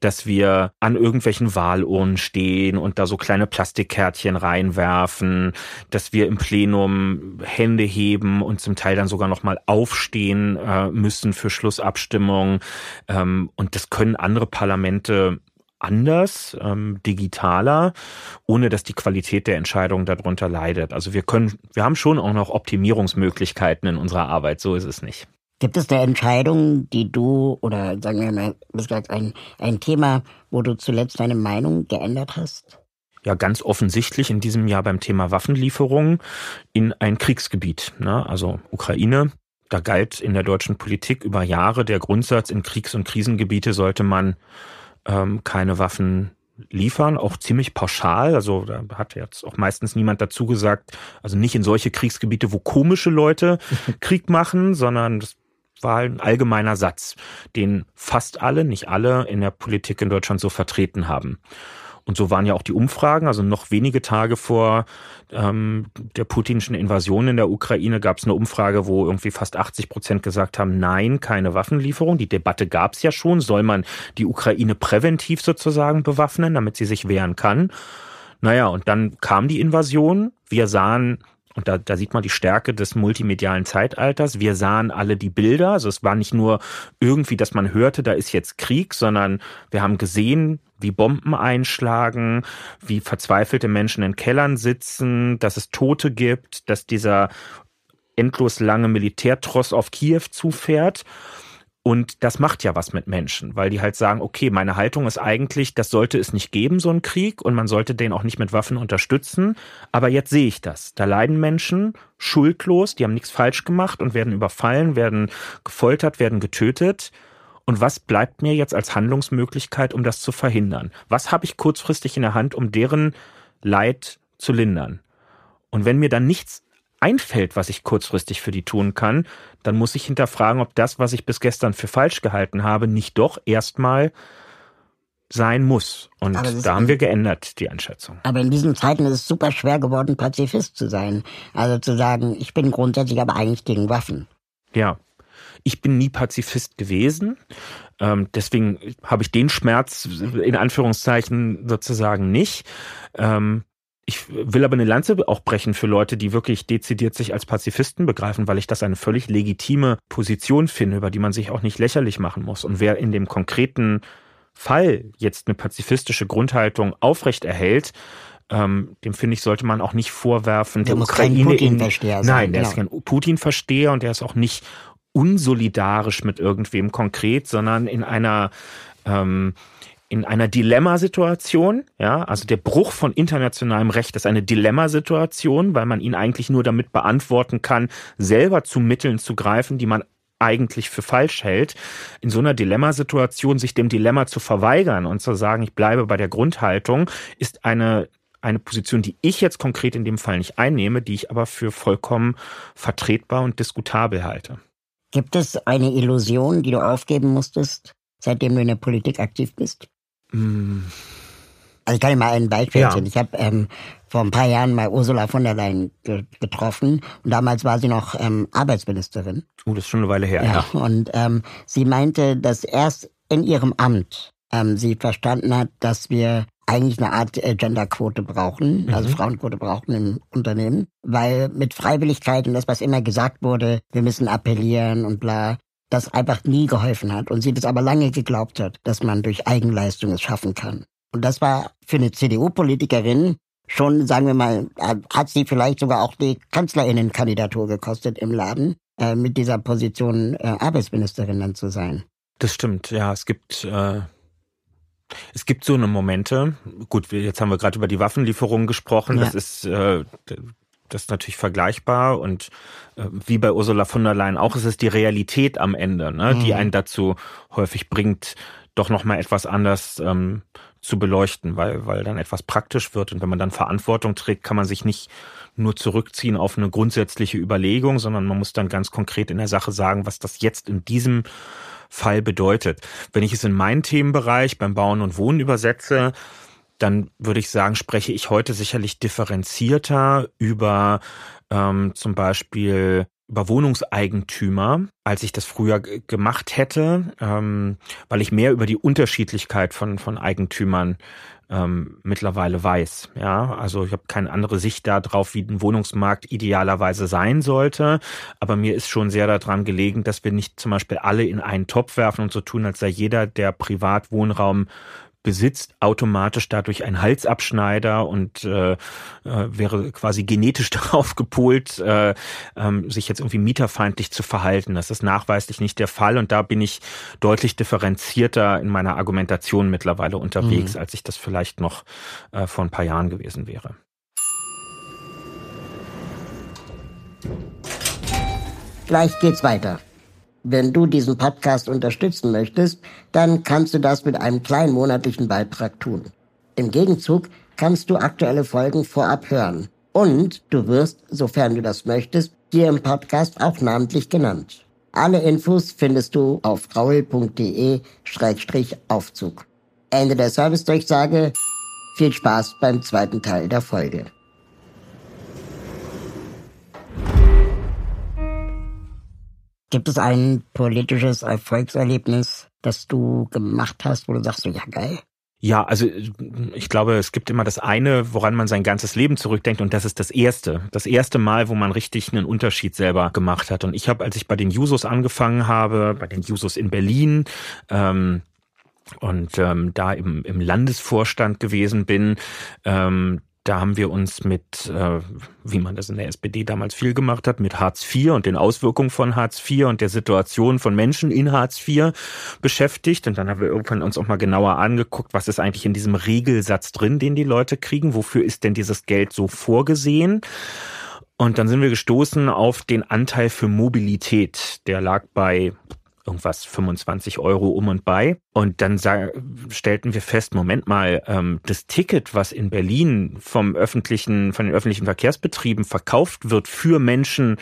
dass wir an irgendwelchen Wahlurnen stehen und da so kleine Plastikkärtchen reinwerfen, dass wir im Plenum Hände heben und zum Teil dann sogar noch mal aufstehen äh, müssen für Schlussabstimmungen. Ähm, und das können andere Parlamente Parlamente anders, ähm, digitaler, ohne dass die Qualität der Entscheidungen darunter leidet. Also wir können, wir haben schon auch noch Optimierungsmöglichkeiten in unserer Arbeit, so ist es nicht. Gibt es da Entscheidungen, die du, oder sagen wir mal, gesagt, ein, ein Thema, wo du zuletzt deine Meinung geändert hast? Ja, ganz offensichtlich in diesem Jahr beim Thema Waffenlieferungen in ein Kriegsgebiet, ne? also Ukraine. Da galt in der deutschen Politik über Jahre der Grundsatz, in Kriegs- und Krisengebiete sollte man ähm, keine Waffen liefern, auch ziemlich pauschal. Also da hat jetzt auch meistens niemand dazu gesagt, also nicht in solche Kriegsgebiete, wo komische Leute Krieg machen, sondern das war ein allgemeiner Satz, den fast alle, nicht alle in der Politik in Deutschland so vertreten haben. Und so waren ja auch die Umfragen. Also noch wenige Tage vor ähm, der putinschen Invasion in der Ukraine gab es eine Umfrage, wo irgendwie fast 80 Prozent gesagt haben, nein, keine Waffenlieferung. Die Debatte gab es ja schon. Soll man die Ukraine präventiv sozusagen bewaffnen, damit sie sich wehren kann? Naja, und dann kam die Invasion. Wir sahen und da, da sieht man die Stärke des multimedialen Zeitalters. Wir sahen alle die Bilder. Also es war nicht nur irgendwie, dass man hörte, da ist jetzt Krieg, sondern wir haben gesehen, wie Bomben einschlagen, wie verzweifelte Menschen in Kellern sitzen, dass es Tote gibt, dass dieser endlos lange Militärtross auf Kiew zufährt. Und das macht ja was mit Menschen, weil die halt sagen, okay, meine Haltung ist eigentlich, das sollte es nicht geben, so ein Krieg, und man sollte den auch nicht mit Waffen unterstützen. Aber jetzt sehe ich das. Da leiden Menschen schuldlos, die haben nichts falsch gemacht und werden überfallen, werden gefoltert, werden getötet. Und was bleibt mir jetzt als Handlungsmöglichkeit, um das zu verhindern? Was habe ich kurzfristig in der Hand, um deren Leid zu lindern? Und wenn mir dann nichts einfällt, was ich kurzfristig für die tun kann, dann muss ich hinterfragen, ob das, was ich bis gestern für falsch gehalten habe, nicht doch erstmal sein muss. Und da haben wir geändert, die Einschätzung. Aber in diesen Zeiten ist es super schwer geworden, Pazifist zu sein. Also zu sagen, ich bin grundsätzlich aber eigentlich gegen Waffen. Ja. Ich bin nie Pazifist gewesen. Ähm, deswegen habe ich den Schmerz in Anführungszeichen sozusagen nicht. Ähm, ich will aber eine Lanze auch brechen für Leute, die wirklich dezidiert sich als Pazifisten begreifen, weil ich das eine völlig legitime Position finde, über die man sich auch nicht lächerlich machen muss. Und wer in dem konkreten Fall jetzt eine pazifistische Grundhaltung aufrechterhält, ähm, dem finde ich, sollte man auch nicht vorwerfen, der, der Ukraine Putin-Versteher sein. Nein, der genau. ist kein Putin-Versteher und der ist auch nicht unsolidarisch mit irgendwem konkret, sondern in einer ähm, in einer Dilemmasituation, ja, also der Bruch von internationalem Recht ist eine Dilemmasituation, weil man ihn eigentlich nur damit beantworten kann, selber zu Mitteln zu greifen, die man eigentlich für falsch hält. In so einer Dilemmasituation sich dem Dilemma zu verweigern und zu sagen, ich bleibe bei der Grundhaltung, ist eine eine Position, die ich jetzt konkret in dem Fall nicht einnehme, die ich aber für vollkommen vertretbar und diskutabel halte. Gibt es eine Illusion, die du aufgeben musstest, seitdem du in der Politik aktiv bist? Mm. Also ich kann dir mal ein Beispiel erzählen. Ich habe ähm, vor ein paar Jahren mal Ursula von der Leyen ge getroffen und damals war sie noch ähm, Arbeitsministerin. Oh, das ist schon eine Weile her. Ja, ja. Und ähm, sie meinte, dass erst in ihrem Amt ähm, sie verstanden hat, dass wir eigentlich eine Art äh, Genderquote brauchen, also mhm. Frauenquote brauchen im Unternehmen, weil mit Freiwilligkeit und das, was immer gesagt wurde, wir müssen appellieren und bla, das einfach nie geholfen hat und sie das aber lange geglaubt hat, dass man durch Eigenleistung es schaffen kann. Und das war für eine CDU-Politikerin schon, sagen wir mal, hat sie vielleicht sogar auch die Kanzlerinnenkandidatur gekostet im Laden, äh, mit dieser Position äh, Arbeitsministerin dann zu sein. Das stimmt, ja. Es gibt äh, es gibt so eine Momente. Gut, jetzt haben wir gerade über die Waffenlieferungen gesprochen. Ja. Das ist äh, das ist natürlich vergleichbar und äh, wie bei Ursula von der Leyen auch, ist es die Realität am Ende, ne, mhm. die einen dazu häufig bringt, doch nochmal etwas anders ähm, zu beleuchten, weil, weil dann etwas praktisch wird und wenn man dann Verantwortung trägt, kann man sich nicht nur zurückziehen auf eine grundsätzliche Überlegung, sondern man muss dann ganz konkret in der Sache sagen, was das jetzt in diesem Fall bedeutet. Wenn ich es in meinen Themenbereich beim Bauen und Wohnen übersetze, dann würde ich sagen, spreche ich heute sicherlich differenzierter über ähm, zum Beispiel über Wohnungseigentümer, als ich das früher gemacht hätte, ähm, weil ich mehr über die Unterschiedlichkeit von, von Eigentümern ähm, mittlerweile weiß. Ja, also ich habe keine andere Sicht darauf, wie ein Wohnungsmarkt idealerweise sein sollte. Aber mir ist schon sehr daran gelegen, dass wir nicht zum Beispiel alle in einen Topf werfen und so tun, als sei jeder, der Privatwohnraum besitzt automatisch dadurch einen Halsabschneider und äh, äh, wäre quasi genetisch darauf gepolt, äh, ähm, sich jetzt irgendwie mieterfeindlich zu verhalten. Das ist nachweislich nicht der Fall und da bin ich deutlich differenzierter in meiner Argumentation mittlerweile unterwegs, mhm. als ich das vielleicht noch äh, vor ein paar Jahren gewesen wäre. Gleich geht's weiter. Wenn du diesen Podcast unterstützen möchtest, dann kannst du das mit einem kleinen monatlichen Beitrag tun. Im Gegenzug kannst du aktuelle Folgen vorab hören. Und du wirst, sofern du das möchtest, hier im Podcast auch namentlich genannt. Alle Infos findest du auf raul.de-aufzug. Ende der Servicedurchsage. Viel Spaß beim zweiten Teil der Folge. Gibt es ein politisches Erfolgserlebnis, das du gemacht hast, wo du sagst, ja geil? Ja, also ich glaube, es gibt immer das eine, woran man sein ganzes Leben zurückdenkt und das ist das erste. Das erste Mal, wo man richtig einen Unterschied selber gemacht hat. Und ich habe, als ich bei den Jusos angefangen habe, bei den Jusos in Berlin, ähm, und ähm, da im, im Landesvorstand gewesen bin, ähm, da haben wir uns mit, äh, wie man das in der SPD damals viel gemacht hat, mit Hartz IV und den Auswirkungen von Hartz IV und der Situation von Menschen in Hartz IV beschäftigt. Und dann haben wir irgendwann uns auch mal genauer angeguckt, was ist eigentlich in diesem Regelsatz drin, den die Leute kriegen? Wofür ist denn dieses Geld so vorgesehen? Und dann sind wir gestoßen auf den Anteil für Mobilität. Der lag bei irgendwas 25 Euro um und bei. Und dann stellten wir fest, Moment mal, ähm, das Ticket, was in Berlin vom öffentlichen, von den öffentlichen Verkehrsbetrieben verkauft wird für Menschen,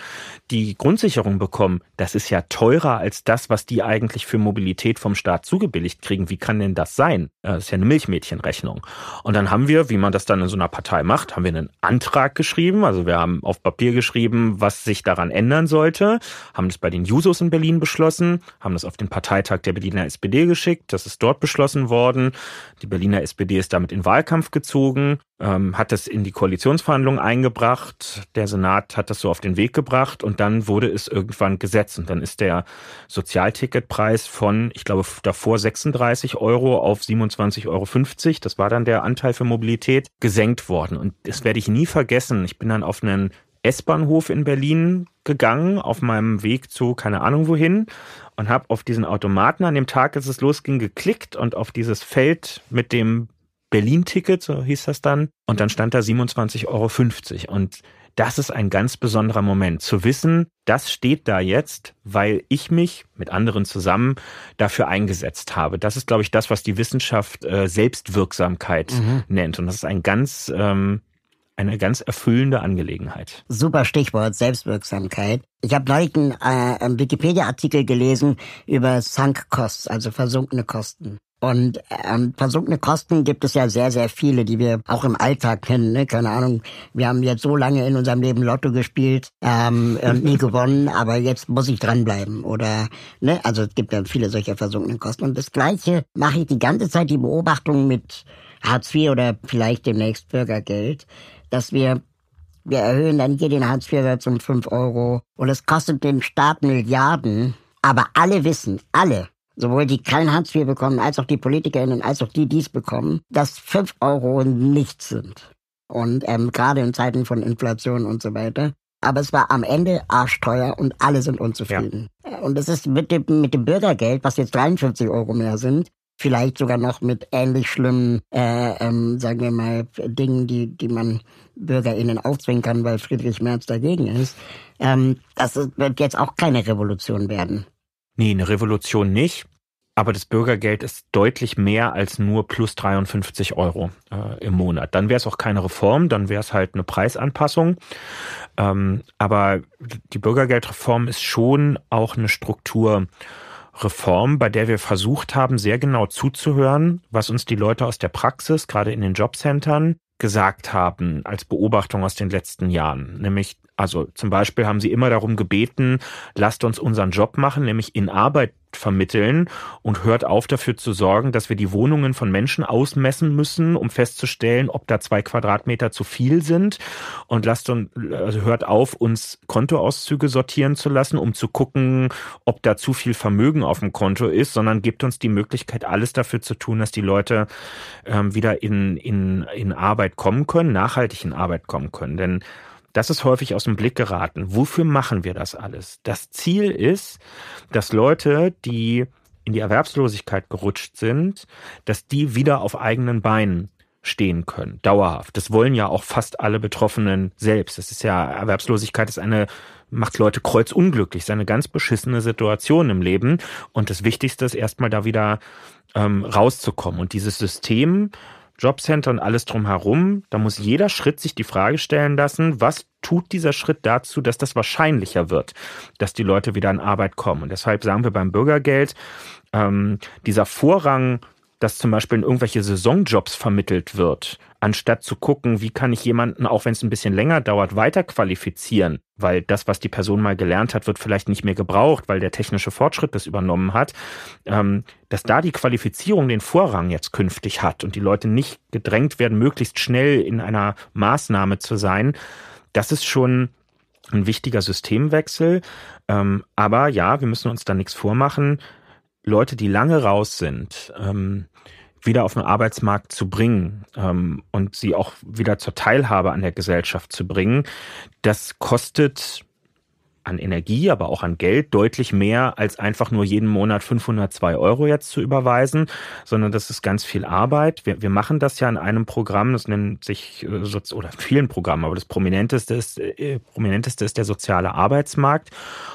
die Grundsicherung bekommen, das ist ja teurer als das, was die eigentlich für Mobilität vom Staat zugebilligt kriegen. Wie kann denn das sein? Das ist ja eine Milchmädchenrechnung. Und dann haben wir, wie man das dann in so einer Partei macht, haben wir einen Antrag geschrieben. Also wir haben auf Papier geschrieben, was sich daran ändern sollte, haben das bei den Jusos in Berlin beschlossen, haben das auf den Parteitag der Berliner SPD geschickt. Das ist dort beschlossen worden. Die Berliner SPD ist damit in Wahlkampf gezogen, ähm, hat das in die Koalitionsverhandlungen eingebracht. Der Senat hat das so auf den Weg gebracht und dann wurde es irgendwann gesetzt. Und dann ist der Sozialticketpreis von, ich glaube, davor 36 Euro auf 27,50 Euro, das war dann der Anteil für Mobilität, gesenkt worden. Und das werde ich nie vergessen. Ich bin dann auf einen S-Bahnhof in Berlin gegangen, auf meinem Weg zu keine Ahnung wohin und habe auf diesen Automaten an dem Tag, als es losging, geklickt und auf dieses Feld mit dem Berlin-Ticket, so hieß das dann, und dann stand da 27,50 Euro. Und das ist ein ganz besonderer Moment, zu wissen, das steht da jetzt, weil ich mich mit anderen zusammen dafür eingesetzt habe. Das ist, glaube ich, das, was die Wissenschaft äh, Selbstwirksamkeit mhm. nennt. Und das ist ein ganz ähm, eine ganz erfüllende Angelegenheit. Super Stichwort Selbstwirksamkeit. Ich habe neulich einen, äh, einen Wikipedia-Artikel gelesen über Sunk Costs, also versunkene Kosten. Und ähm, versunkene Kosten gibt es ja sehr, sehr viele, die wir auch im Alltag kennen. Ne? Keine Ahnung, wir haben jetzt so lange in unserem Leben Lotto gespielt ähm, und nie gewonnen, aber jetzt muss ich dranbleiben. Oder, ne, also es gibt ja viele solcher versunkenen Kosten. Und das Gleiche mache ich die ganze Zeit, die Beobachtung mit Hartz IV oder vielleicht demnächst Bürgergeld dass wir wir erhöhen dann hier den Hartz-IV-Satz um 5 Euro und es kostet den Staat Milliarden. Aber alle wissen, alle, sowohl die kein Hartz IV bekommen, als auch die PolitikerInnen, als auch die, die es bekommen, dass 5 Euro nichts sind. Und ähm, gerade in Zeiten von Inflation und so weiter. Aber es war am Ende arschteuer und alle sind unzufrieden. Ja. Und es ist mit dem, mit dem Bürgergeld, was jetzt 43 Euro mehr sind, vielleicht sogar noch mit ähnlich schlimmen, äh, ähm, sagen wir mal, Dingen, die, die man BürgerInnen aufzwingen kann, weil Friedrich Merz dagegen ist. Ähm, das wird jetzt auch keine Revolution werden. Nee, eine Revolution nicht. Aber das Bürgergeld ist deutlich mehr als nur plus 53 Euro äh, im Monat. Dann wäre es auch keine Reform, dann wäre es halt eine Preisanpassung. Ähm, aber die Bürgergeldreform ist schon auch eine Struktur, Reform, bei der wir versucht haben, sehr genau zuzuhören, was uns die Leute aus der Praxis, gerade in den Jobcentern, gesagt haben als Beobachtung aus den letzten Jahren. Nämlich Also zum Beispiel haben sie immer darum gebeten, lasst uns unseren Job machen, nämlich in Arbeit vermitteln und hört auf dafür zu sorgen, dass wir die Wohnungen von Menschen ausmessen müssen, um festzustellen, ob da zwei Quadratmeter zu viel sind und lasst uns, also hört auf, uns Kontoauszüge sortieren zu lassen, um zu gucken, ob da zu viel Vermögen auf dem Konto ist, sondern gibt uns die Möglichkeit, alles dafür zu tun, dass die Leute ähm, wieder in, in, in Arbeit kommen können, nachhaltig in Arbeit kommen können. Denn das ist häufig aus dem Blick geraten. Wofür machen wir das alles? Das Ziel ist, dass Leute, die in die Erwerbslosigkeit gerutscht sind, dass die wieder auf eigenen Beinen stehen können, dauerhaft. Das wollen ja auch fast alle Betroffenen selbst. Das ist ja, Erwerbslosigkeit ist eine, macht Leute kreuzunglücklich, ist eine ganz beschissene Situation im Leben. Und das Wichtigste ist erstmal da wieder ähm, rauszukommen. Und dieses System Jobcenter und alles drumherum, da muss jeder Schritt sich die Frage stellen lassen, was tut dieser Schritt dazu, dass das wahrscheinlicher wird, dass die Leute wieder in Arbeit kommen. Und deshalb sagen wir beim Bürgergeld, ähm, dieser Vorrang dass zum Beispiel in irgendwelche Saisonjobs vermittelt wird, anstatt zu gucken, wie kann ich jemanden, auch wenn es ein bisschen länger dauert, weiter qualifizieren, weil das, was die Person mal gelernt hat, wird vielleicht nicht mehr gebraucht, weil der technische Fortschritt das übernommen hat, ähm, dass da die Qualifizierung den Vorrang jetzt künftig hat und die Leute nicht gedrängt werden, möglichst schnell in einer Maßnahme zu sein, das ist schon ein wichtiger Systemwechsel. Ähm, aber ja, wir müssen uns da nichts vormachen. Leute, die lange raus sind, ähm, wieder auf den Arbeitsmarkt zu bringen ähm, und sie auch wieder zur Teilhabe an der Gesellschaft zu bringen, das kostet an Energie, aber auch an Geld deutlich mehr, als einfach nur jeden Monat 502 Euro jetzt zu überweisen, sondern das ist ganz viel Arbeit. Wir, wir machen das ja in einem Programm, das nennt sich, äh, oder vielen Programmen, aber das prominenteste ist, äh, prominenteste ist der soziale Arbeitsmarkt.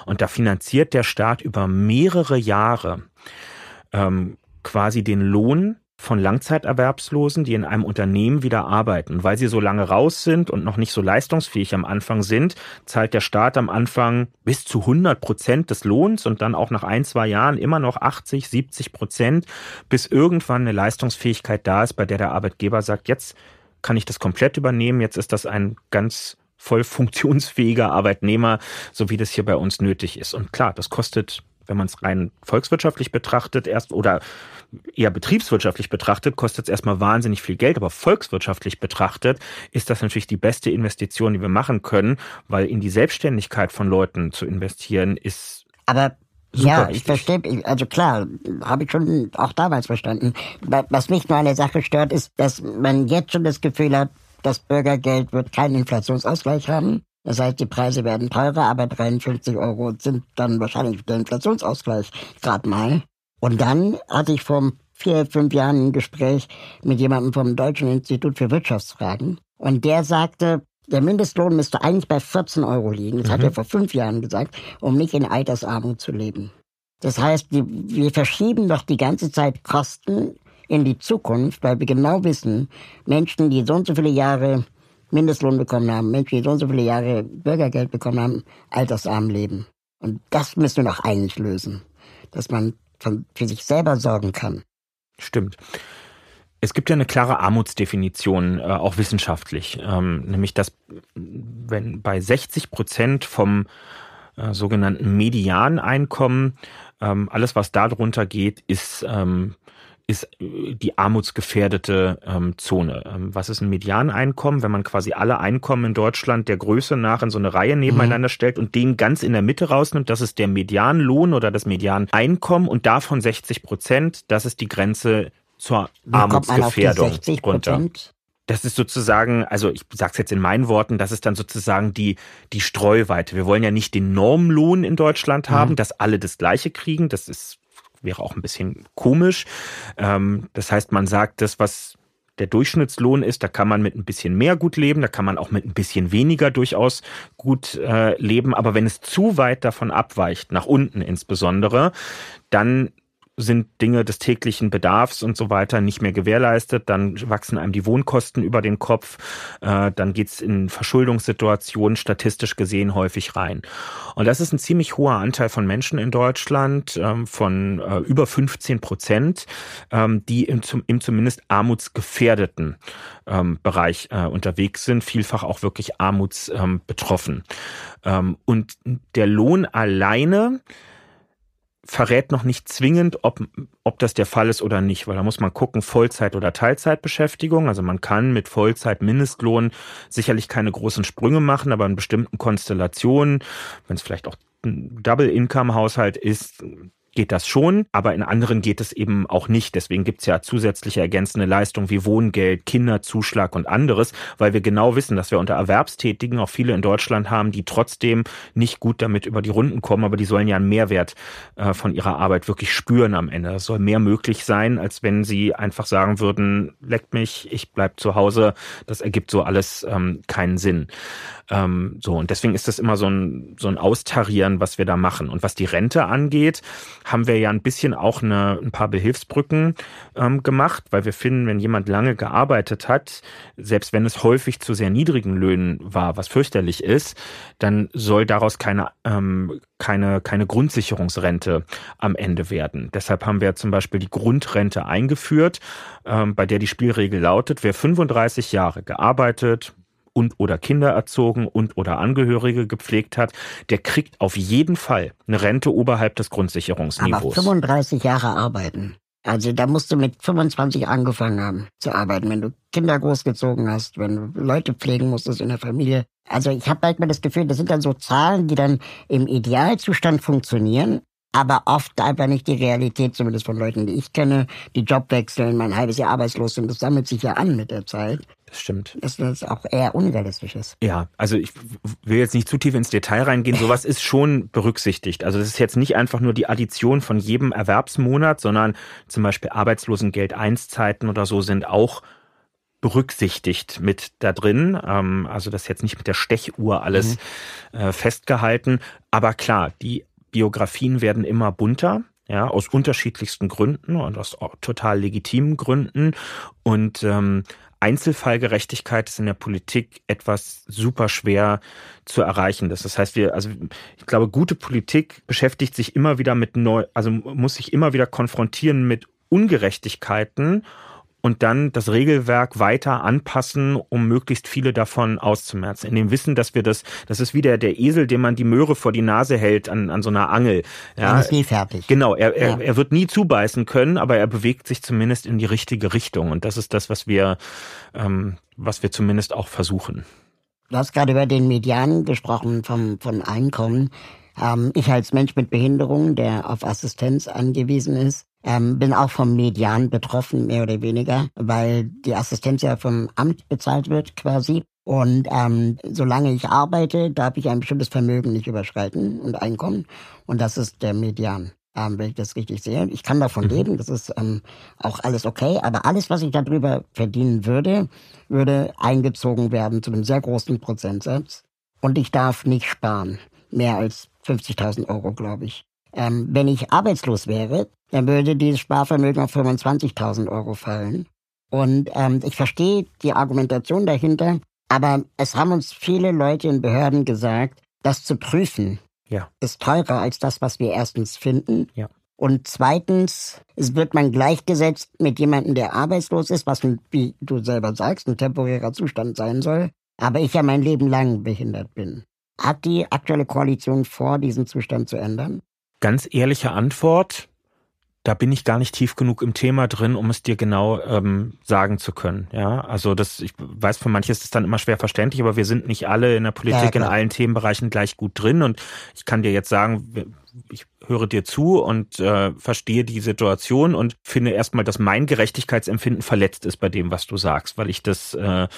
Und da finanziert der Staat über mehrere Jahre ähm, quasi den Lohn von Langzeiterwerbslosen, die in einem Unternehmen wieder arbeiten. Weil sie so lange raus sind und noch nicht so leistungsfähig am Anfang sind, zahlt der Staat am Anfang bis zu 100 Prozent des Lohns und dann auch nach ein, zwei Jahren immer noch 80, 70 Prozent, bis irgendwann eine Leistungsfähigkeit da ist, bei der der Arbeitgeber sagt, jetzt kann ich das komplett übernehmen, jetzt ist das ein ganz voll funktionsfähiger Arbeitnehmer, so wie das hier bei uns nötig ist. Und klar, das kostet wenn man es rein volkswirtschaftlich betrachtet, erst oder eher betriebswirtschaftlich betrachtet, kostet es erstmal wahnsinnig viel Geld, aber volkswirtschaftlich betrachtet ist das natürlich die beste Investition, die wir machen können, weil in die Selbstständigkeit von Leuten zu investieren ist. Aber ja, ich verstehe, also klar, habe ich schon auch damals verstanden. Was mich nur an der Sache stört, ist, dass man jetzt schon das Gefühl hat, das Bürgergeld wird keinen Inflationsausgleich haben. Das heißt, die Preise werden teurer, aber 53 Euro sind dann wahrscheinlich der Inflationsausgleich gerade mal. Und dann hatte ich vor vier, fünf Jahren ein Gespräch mit jemandem vom Deutschen Institut für Wirtschaftsfragen. Und der sagte, der Mindestlohn müsste eigentlich bei 14 Euro liegen. Das mhm. hat er vor fünf Jahren gesagt, um nicht in Altersarmut zu leben. Das heißt, wir verschieben doch die ganze Zeit Kosten in die Zukunft, weil wir genau wissen, Menschen, die so und so viele Jahre Mindestlohn bekommen haben, Menschen, die so und so viele Jahre Bürgergeld bekommen haben, altersarm leben. Und das müssen wir doch eigentlich lösen. Dass man für sich selber sorgen kann. Stimmt. Es gibt ja eine klare Armutsdefinition, äh, auch wissenschaftlich, ähm, nämlich dass wenn bei 60 Prozent vom äh, sogenannten Medianeinkommen ähm, alles, was darunter geht, ist ähm, ist äh, die armutsgefährdete ähm, Zone. Ähm, was ist ein Medianeinkommen, wenn man quasi alle Einkommen in Deutschland der Größe nach in so eine Reihe nebeneinander mhm. stellt und den ganz in der Mitte rausnimmt, das ist der Medianlohn oder das Medianeinkommen und davon 60 Prozent, das ist die Grenze zur Wie Armutsgefährdung runter. Das ist sozusagen, also ich sage es jetzt in meinen Worten, das ist dann sozusagen die, die Streuweite. Wir wollen ja nicht den Normlohn in Deutschland haben, mhm. dass alle das Gleiche kriegen. Das ist wäre auch ein bisschen komisch. Ähm, das heißt, man sagt, das, was der Durchschnittslohn ist, da kann man mit ein bisschen mehr gut leben, da kann man auch mit ein bisschen weniger durchaus gut äh, leben. Aber wenn es zu weit davon abweicht, nach unten insbesondere, dann sind Dinge des täglichen Bedarfs und so weiter nicht mehr gewährleistet, dann wachsen einem die Wohnkosten über den Kopf, äh, dann geht's in Verschuldungssituationen statistisch gesehen häufig rein. Und das ist ein ziemlich hoher Anteil von Menschen in Deutschland, ähm, von äh, über 15 Prozent, ähm, die im, im zumindest armutsgefährdeten ähm, Bereich äh, unterwegs sind, vielfach auch wirklich armutsbetroffen. und der Lohn alleine verrät noch nicht zwingend, ob, ob das der Fall ist oder nicht, weil da muss man gucken, Vollzeit- oder Teilzeitbeschäftigung. Also man kann mit Vollzeit-Mindestlohn sicherlich keine großen Sprünge machen, aber in bestimmten Konstellationen, wenn es vielleicht auch ein Double-Income-Haushalt ist, geht das schon, aber in anderen geht es eben auch nicht. Deswegen gibt's ja zusätzliche ergänzende Leistungen wie Wohngeld, Kinderzuschlag und anderes, weil wir genau wissen, dass wir unter Erwerbstätigen auch viele in Deutschland haben, die trotzdem nicht gut damit über die Runden kommen, aber die sollen ja einen Mehrwert äh, von ihrer Arbeit wirklich spüren am Ende. Es soll mehr möglich sein, als wenn sie einfach sagen würden, leckt mich, ich bleib zu Hause. Das ergibt so alles ähm, keinen Sinn. Ähm, so, und deswegen ist das immer so ein, so ein Austarieren, was wir da machen. Und was die Rente angeht, haben wir ja ein bisschen auch eine, ein paar Behilfsbrücken ähm, gemacht, weil wir finden, wenn jemand lange gearbeitet hat, selbst wenn es häufig zu sehr niedrigen Löhnen war, was fürchterlich ist, dann soll daraus keine, ähm, keine, keine Grundsicherungsrente am Ende werden. Deshalb haben wir zum Beispiel die Grundrente eingeführt, ähm, bei der die Spielregel lautet, wer 35 Jahre gearbeitet, und oder Kinder erzogen und oder Angehörige gepflegt hat, der kriegt auf jeden Fall eine Rente oberhalb des Grundsicherungsniveaus. Aber 35 Jahre arbeiten. Also da musst du mit 25 angefangen haben zu arbeiten, wenn du Kinder großgezogen hast, wenn du Leute pflegen musstest in der Familie. Also ich habe manchmal das Gefühl, das sind dann so Zahlen, die dann im Idealzustand funktionieren, aber oft einfach nicht die Realität, zumindest von Leuten, die ich kenne, die Job wechseln, mein halbes Jahr arbeitslos sind. Das sammelt sich ja an mit der Zeit. Das stimmt. Dass das auch eher unrealistisch ist. Ja, also ich will jetzt nicht zu tief ins Detail reingehen. Sowas ist schon berücksichtigt. Also das ist jetzt nicht einfach nur die Addition von jedem Erwerbsmonat, sondern zum Beispiel Arbeitslosengeld Einszeiten oder so sind auch berücksichtigt mit da drin. Ähm, also das ist jetzt nicht mit der Stechuhr alles mhm. festgehalten. Aber klar, die Biografien werden immer bunter. Ja, aus unterschiedlichsten Gründen und aus total legitimen Gründen. Und ähm, Einzelfallgerechtigkeit ist in der Politik etwas super schwer zu erreichen. Das heißt, wir, also ich glaube, gute Politik beschäftigt sich immer wieder mit neu, also muss sich immer wieder konfrontieren mit Ungerechtigkeiten und dann das Regelwerk weiter anpassen, um möglichst viele davon auszumerzen. In dem Wissen, dass wir das, das ist wieder der Esel, dem man die Möhre vor die Nase hält an, an so einer Angel. Ja, er ist nie fertig. Genau, er, er, ja. er wird nie zubeißen können, aber er bewegt sich zumindest in die richtige Richtung. Und das ist das, was wir, ähm, was wir zumindest auch versuchen. Du hast gerade über den Median gesprochen vom, vom Einkommen. Ähm, ich als Mensch mit Behinderung, der auf Assistenz angewiesen ist, ähm, bin auch vom Median betroffen, mehr oder weniger, weil die Assistenz ja vom Amt bezahlt wird quasi. Und ähm, solange ich arbeite, darf ich ein bestimmtes Vermögen nicht überschreiten und Einkommen. Und das ist der Median, ähm, wenn ich das richtig sehe. Ich kann davon mhm. leben, das ist ähm, auch alles okay. Aber alles, was ich darüber verdienen würde, würde eingezogen werden zu einem sehr großen Prozentsatz. Und ich darf nicht sparen. Mehr als 50.000 Euro, glaube ich. Ähm, wenn ich arbeitslos wäre, dann würde dieses Sparvermögen auf 25.000 Euro fallen. Und ähm, ich verstehe die Argumentation dahinter, aber es haben uns viele Leute in Behörden gesagt, das zu prüfen ja. ist teurer als das, was wir erstens finden. Ja. Und zweitens, es wird man gleichgesetzt mit jemandem, der arbeitslos ist, was, wie du selber sagst, ein temporärer Zustand sein soll. Aber ich ja mein Leben lang behindert bin. Hat die aktuelle Koalition vor, diesen Zustand zu ändern? Ganz ehrliche Antwort, da bin ich gar nicht tief genug im Thema drin, um es dir genau ähm, sagen zu können. Ja, also das, ich weiß, für manche ist es dann immer schwer verständlich, aber wir sind nicht alle in der Politik ja, in allen Themenbereichen gleich gut drin. Und ich kann dir jetzt sagen, ich höre dir zu und äh, verstehe die Situation und finde erstmal, dass mein Gerechtigkeitsempfinden verletzt ist bei dem, was du sagst, weil ich das äh,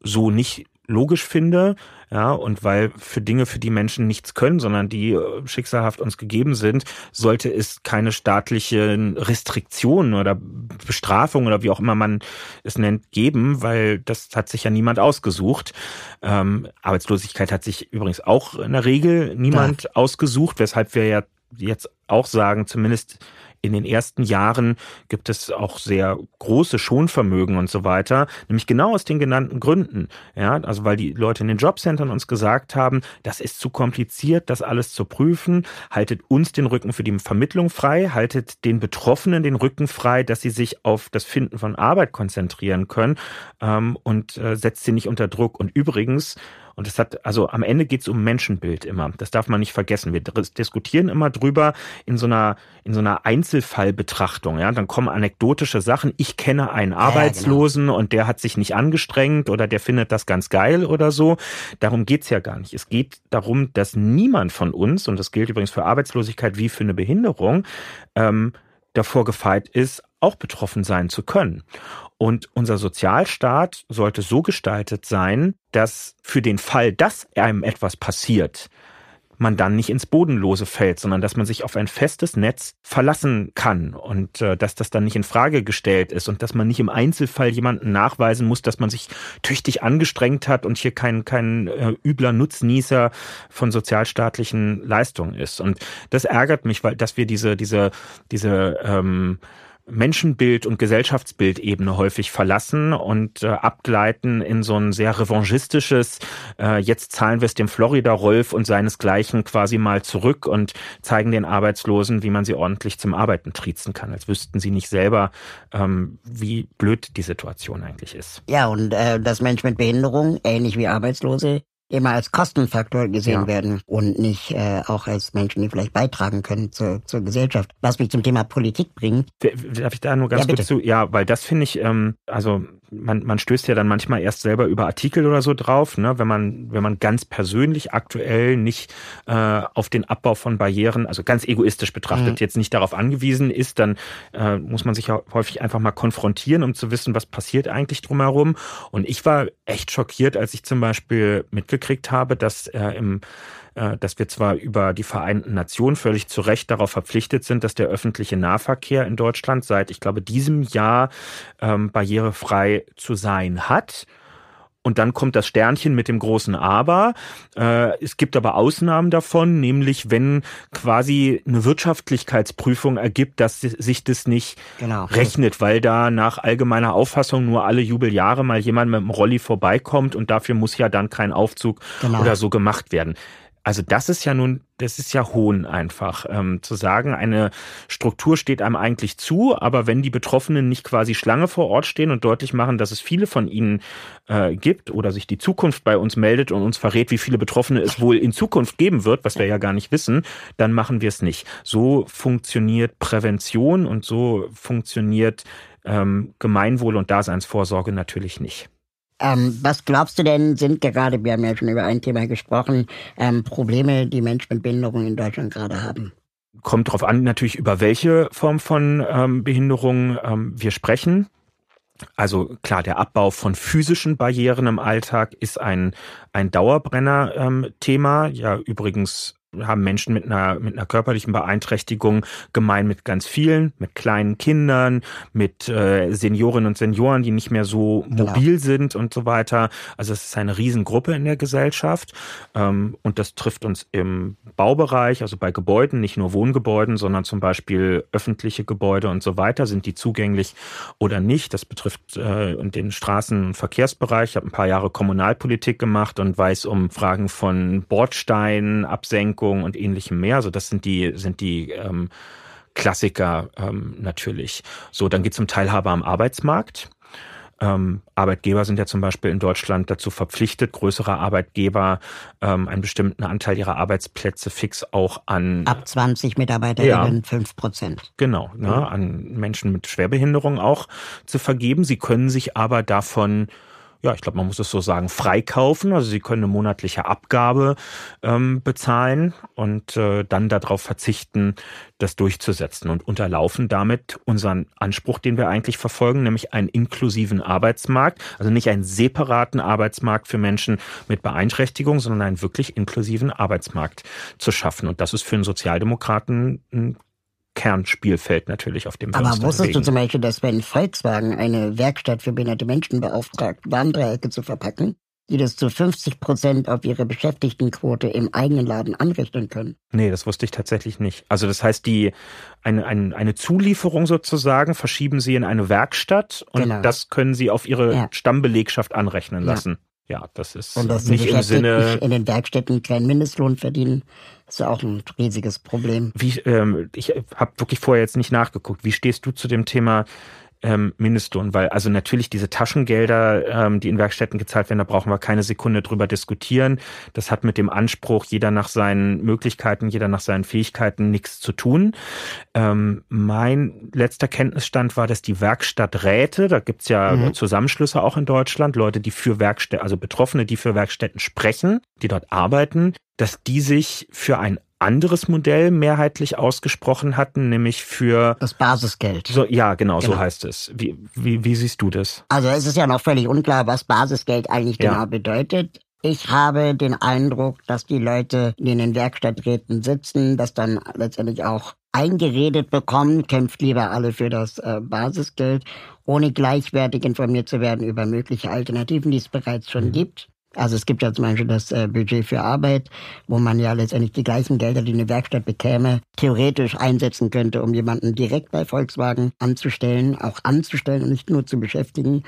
so nicht logisch finde, ja, und weil für Dinge, für die Menschen nichts können, sondern die äh, schicksalhaft uns gegeben sind, sollte es keine staatlichen Restriktionen oder Bestrafungen oder wie auch immer man es nennt, geben, weil das hat sich ja niemand ausgesucht. Ähm, Arbeitslosigkeit hat sich übrigens auch in der Regel niemand ja. ausgesucht, weshalb wir ja jetzt auch sagen, zumindest in den ersten Jahren gibt es auch sehr große Schonvermögen und so weiter, nämlich genau aus den genannten Gründen. Ja, also weil die Leute in den Jobcentern uns gesagt haben, das ist zu kompliziert, das alles zu prüfen, haltet uns den Rücken für die Vermittlung frei, haltet den Betroffenen den Rücken frei, dass sie sich auf das Finden von Arbeit konzentrieren können ähm, und äh, setzt sie nicht unter Druck. Und übrigens, und es hat, also am Ende geht es um Menschenbild immer. Das darf man nicht vergessen. Wir diskutieren immer drüber in so einer, in so einer Einzelfallbetrachtung. Ja, dann kommen anekdotische Sachen. Ich kenne einen Arbeitslosen ja, genau. und der hat sich nicht angestrengt oder der findet das ganz geil oder so. Darum geht's ja gar nicht. Es geht darum, dass niemand von uns, und das gilt übrigens für Arbeitslosigkeit wie für eine Behinderung, ähm, davor gefeit ist, auch betroffen sein zu können. Und unser Sozialstaat sollte so gestaltet sein, dass für den Fall, dass einem etwas passiert, man dann nicht ins Bodenlose fällt, sondern dass man sich auf ein festes Netz verlassen kann und äh, dass das dann nicht in Frage gestellt ist und dass man nicht im Einzelfall jemanden nachweisen muss, dass man sich tüchtig angestrengt hat und hier kein kein äh, übler Nutznießer von sozialstaatlichen Leistungen ist. Und das ärgert mich, weil dass wir diese diese diese ähm, Menschenbild und Gesellschaftsbildebene häufig verlassen und äh, abgleiten in so ein sehr revanchistisches, äh, jetzt zahlen wir es dem Florida-Rolf und seinesgleichen quasi mal zurück und zeigen den Arbeitslosen, wie man sie ordentlich zum Arbeiten triezen kann, als wüssten sie nicht selber, ähm, wie blöd die Situation eigentlich ist. Ja, und äh, dass Menschen mit Behinderung, ähnlich wie Arbeitslose, immer als Kostenfaktor gesehen ja. werden und nicht äh, auch als Menschen, die vielleicht beitragen können zur, zur Gesellschaft. Was mich zum Thema Politik bringt. Darf ich da nur ganz ja, kurz zu? Ja, weil das finde ich, ähm, also man, man stößt ja dann manchmal erst selber über Artikel oder so drauf, ne, wenn man, wenn man ganz persönlich aktuell nicht äh, auf den Abbau von Barrieren, also ganz egoistisch betrachtet, mhm. jetzt nicht darauf angewiesen ist, dann äh, muss man sich ja häufig einfach mal konfrontieren, um zu wissen, was passiert eigentlich drumherum. Und ich war echt schockiert, als ich zum Beispiel mitgekriegt habe, dass äh, im äh, dass wir zwar über die Vereinten Nationen völlig zu Recht darauf verpflichtet sind, dass der öffentliche Nahverkehr in Deutschland seit, ich glaube, diesem Jahr ähm, barrierefrei zu sein hat. Und dann kommt das Sternchen mit dem großen Aber. Äh, es gibt aber Ausnahmen davon, nämlich wenn quasi eine Wirtschaftlichkeitsprüfung ergibt, dass sich das nicht genau. rechnet, weil da nach allgemeiner Auffassung nur alle Jubeljahre mal jemand mit dem Rolli vorbeikommt und dafür muss ja dann kein Aufzug genau. oder so gemacht werden. Also das ist ja nun, das ist ja Hohn einfach, ähm, zu sagen, eine Struktur steht einem eigentlich zu, aber wenn die Betroffenen nicht quasi Schlange vor Ort stehen und deutlich machen, dass es viele von ihnen äh, gibt oder sich die Zukunft bei uns meldet und uns verrät, wie viele Betroffene es wohl in Zukunft geben wird, was wir ja gar nicht wissen, dann machen wir es nicht. So funktioniert Prävention und so funktioniert ähm, Gemeinwohl und Daseinsvorsorge natürlich nicht. Ähm, was glaubst du denn, sind gerade, wir haben ja schon über ein Thema gesprochen, ähm, Probleme, die Menschen mit Behinderung in Deutschland gerade haben? Kommt darauf an, natürlich, über welche Form von ähm, Behinderung ähm, wir sprechen. Also klar, der Abbau von physischen Barrieren im Alltag ist ein, ein Dauerbrenner-Thema. Ähm, ja, übrigens haben Menschen mit einer, mit einer körperlichen Beeinträchtigung gemein mit ganz vielen, mit kleinen Kindern, mit äh, Seniorinnen und Senioren, die nicht mehr so genau. mobil sind und so weiter. Also es ist eine Riesengruppe in der Gesellschaft ähm, und das trifft uns im Baubereich, also bei Gebäuden, nicht nur Wohngebäuden, sondern zum Beispiel öffentliche Gebäude und so weiter. Sind die zugänglich oder nicht? Das betrifft äh, den Straßen- und Verkehrsbereich. Ich habe ein paar Jahre Kommunalpolitik gemacht und weiß um Fragen von Bordsteinen, Absenkung, Verpackung und ähnlichem mehr. Also das sind die, sind die ähm, Klassiker ähm, natürlich. So, dann geht es um Teilhabe am Arbeitsmarkt. Ähm, Arbeitgeber sind ja zum Beispiel in Deutschland dazu verpflichtet, größere Arbeitgeber ähm, einen bestimmten Anteil ihrer Arbeitsplätze fix auch an ab 20 Mitarbeiterinnen ja, 5 Prozent. Genau, ne, an Menschen mit Schwerbehinderung auch zu vergeben. Sie können sich aber davon ja, ich glaube, man muss es so sagen, freikaufen. Also sie können eine monatliche Abgabe ähm, bezahlen und äh, dann darauf verzichten, das durchzusetzen und unterlaufen damit unseren Anspruch, den wir eigentlich verfolgen, nämlich einen inklusiven Arbeitsmarkt, also nicht einen separaten Arbeitsmarkt für Menschen mit Beeinträchtigung, sondern einen wirklich inklusiven Arbeitsmarkt zu schaffen. Und das ist für einen Sozialdemokraten ein Kernspielfeld natürlich, auf dem Aber wusstest bewegen. du zum Beispiel, dass wenn Volkswagen eine Werkstatt für behinderte Menschen beauftragt, Warndreiecke zu verpacken, die das zu 50 Prozent auf ihre Beschäftigtenquote im eigenen Laden anrechnen können. Nee, das wusste ich tatsächlich nicht. Also das heißt, die eine, eine, eine Zulieferung sozusagen verschieben Sie in eine Werkstatt und genau. das können Sie auf Ihre ja. Stammbelegschaft anrechnen lassen. Ja. das ist und dass nicht im Sinne in den Werkstätten keinen Mindestlohn verdienen, ist ja auch ein riesiges Problem. Wie ähm, ich habe wirklich vorher jetzt nicht nachgeguckt. Wie stehst du zu dem Thema ähm, Mindestlohn, weil also natürlich diese Taschengelder, ähm, die in Werkstätten gezahlt werden, da brauchen wir keine Sekunde drüber diskutieren. Das hat mit dem Anspruch, jeder nach seinen Möglichkeiten, jeder nach seinen Fähigkeiten nichts zu tun. Ähm, mein letzter Kenntnisstand war, dass die Werkstatträte, da gibt's ja mhm. Zusammenschlüsse auch in Deutschland, Leute, die für Werkstätten, also Betroffene, die für Werkstätten sprechen, die dort arbeiten, dass die sich für ein anderes Modell mehrheitlich ausgesprochen hatten, nämlich für das Basisgeld. So, ja, genau, genau, so heißt es. Wie, wie, wie siehst du das? Also es ist ja noch völlig unklar, was Basisgeld eigentlich ja. genau bedeutet. Ich habe den Eindruck, dass die Leute, die in den Werkstatträten sitzen, das dann letztendlich auch eingeredet bekommen, kämpft lieber alle für das äh, Basisgeld, ohne gleichwertig informiert zu werden über mögliche Alternativen, die es bereits schon mhm. gibt. Also es gibt ja zum Beispiel das äh, Budget für Arbeit, wo man ja letztendlich die gleichen Gelder, die eine Werkstatt bekäme, theoretisch einsetzen könnte, um jemanden direkt bei Volkswagen anzustellen, auch anzustellen und nicht nur zu beschäftigen.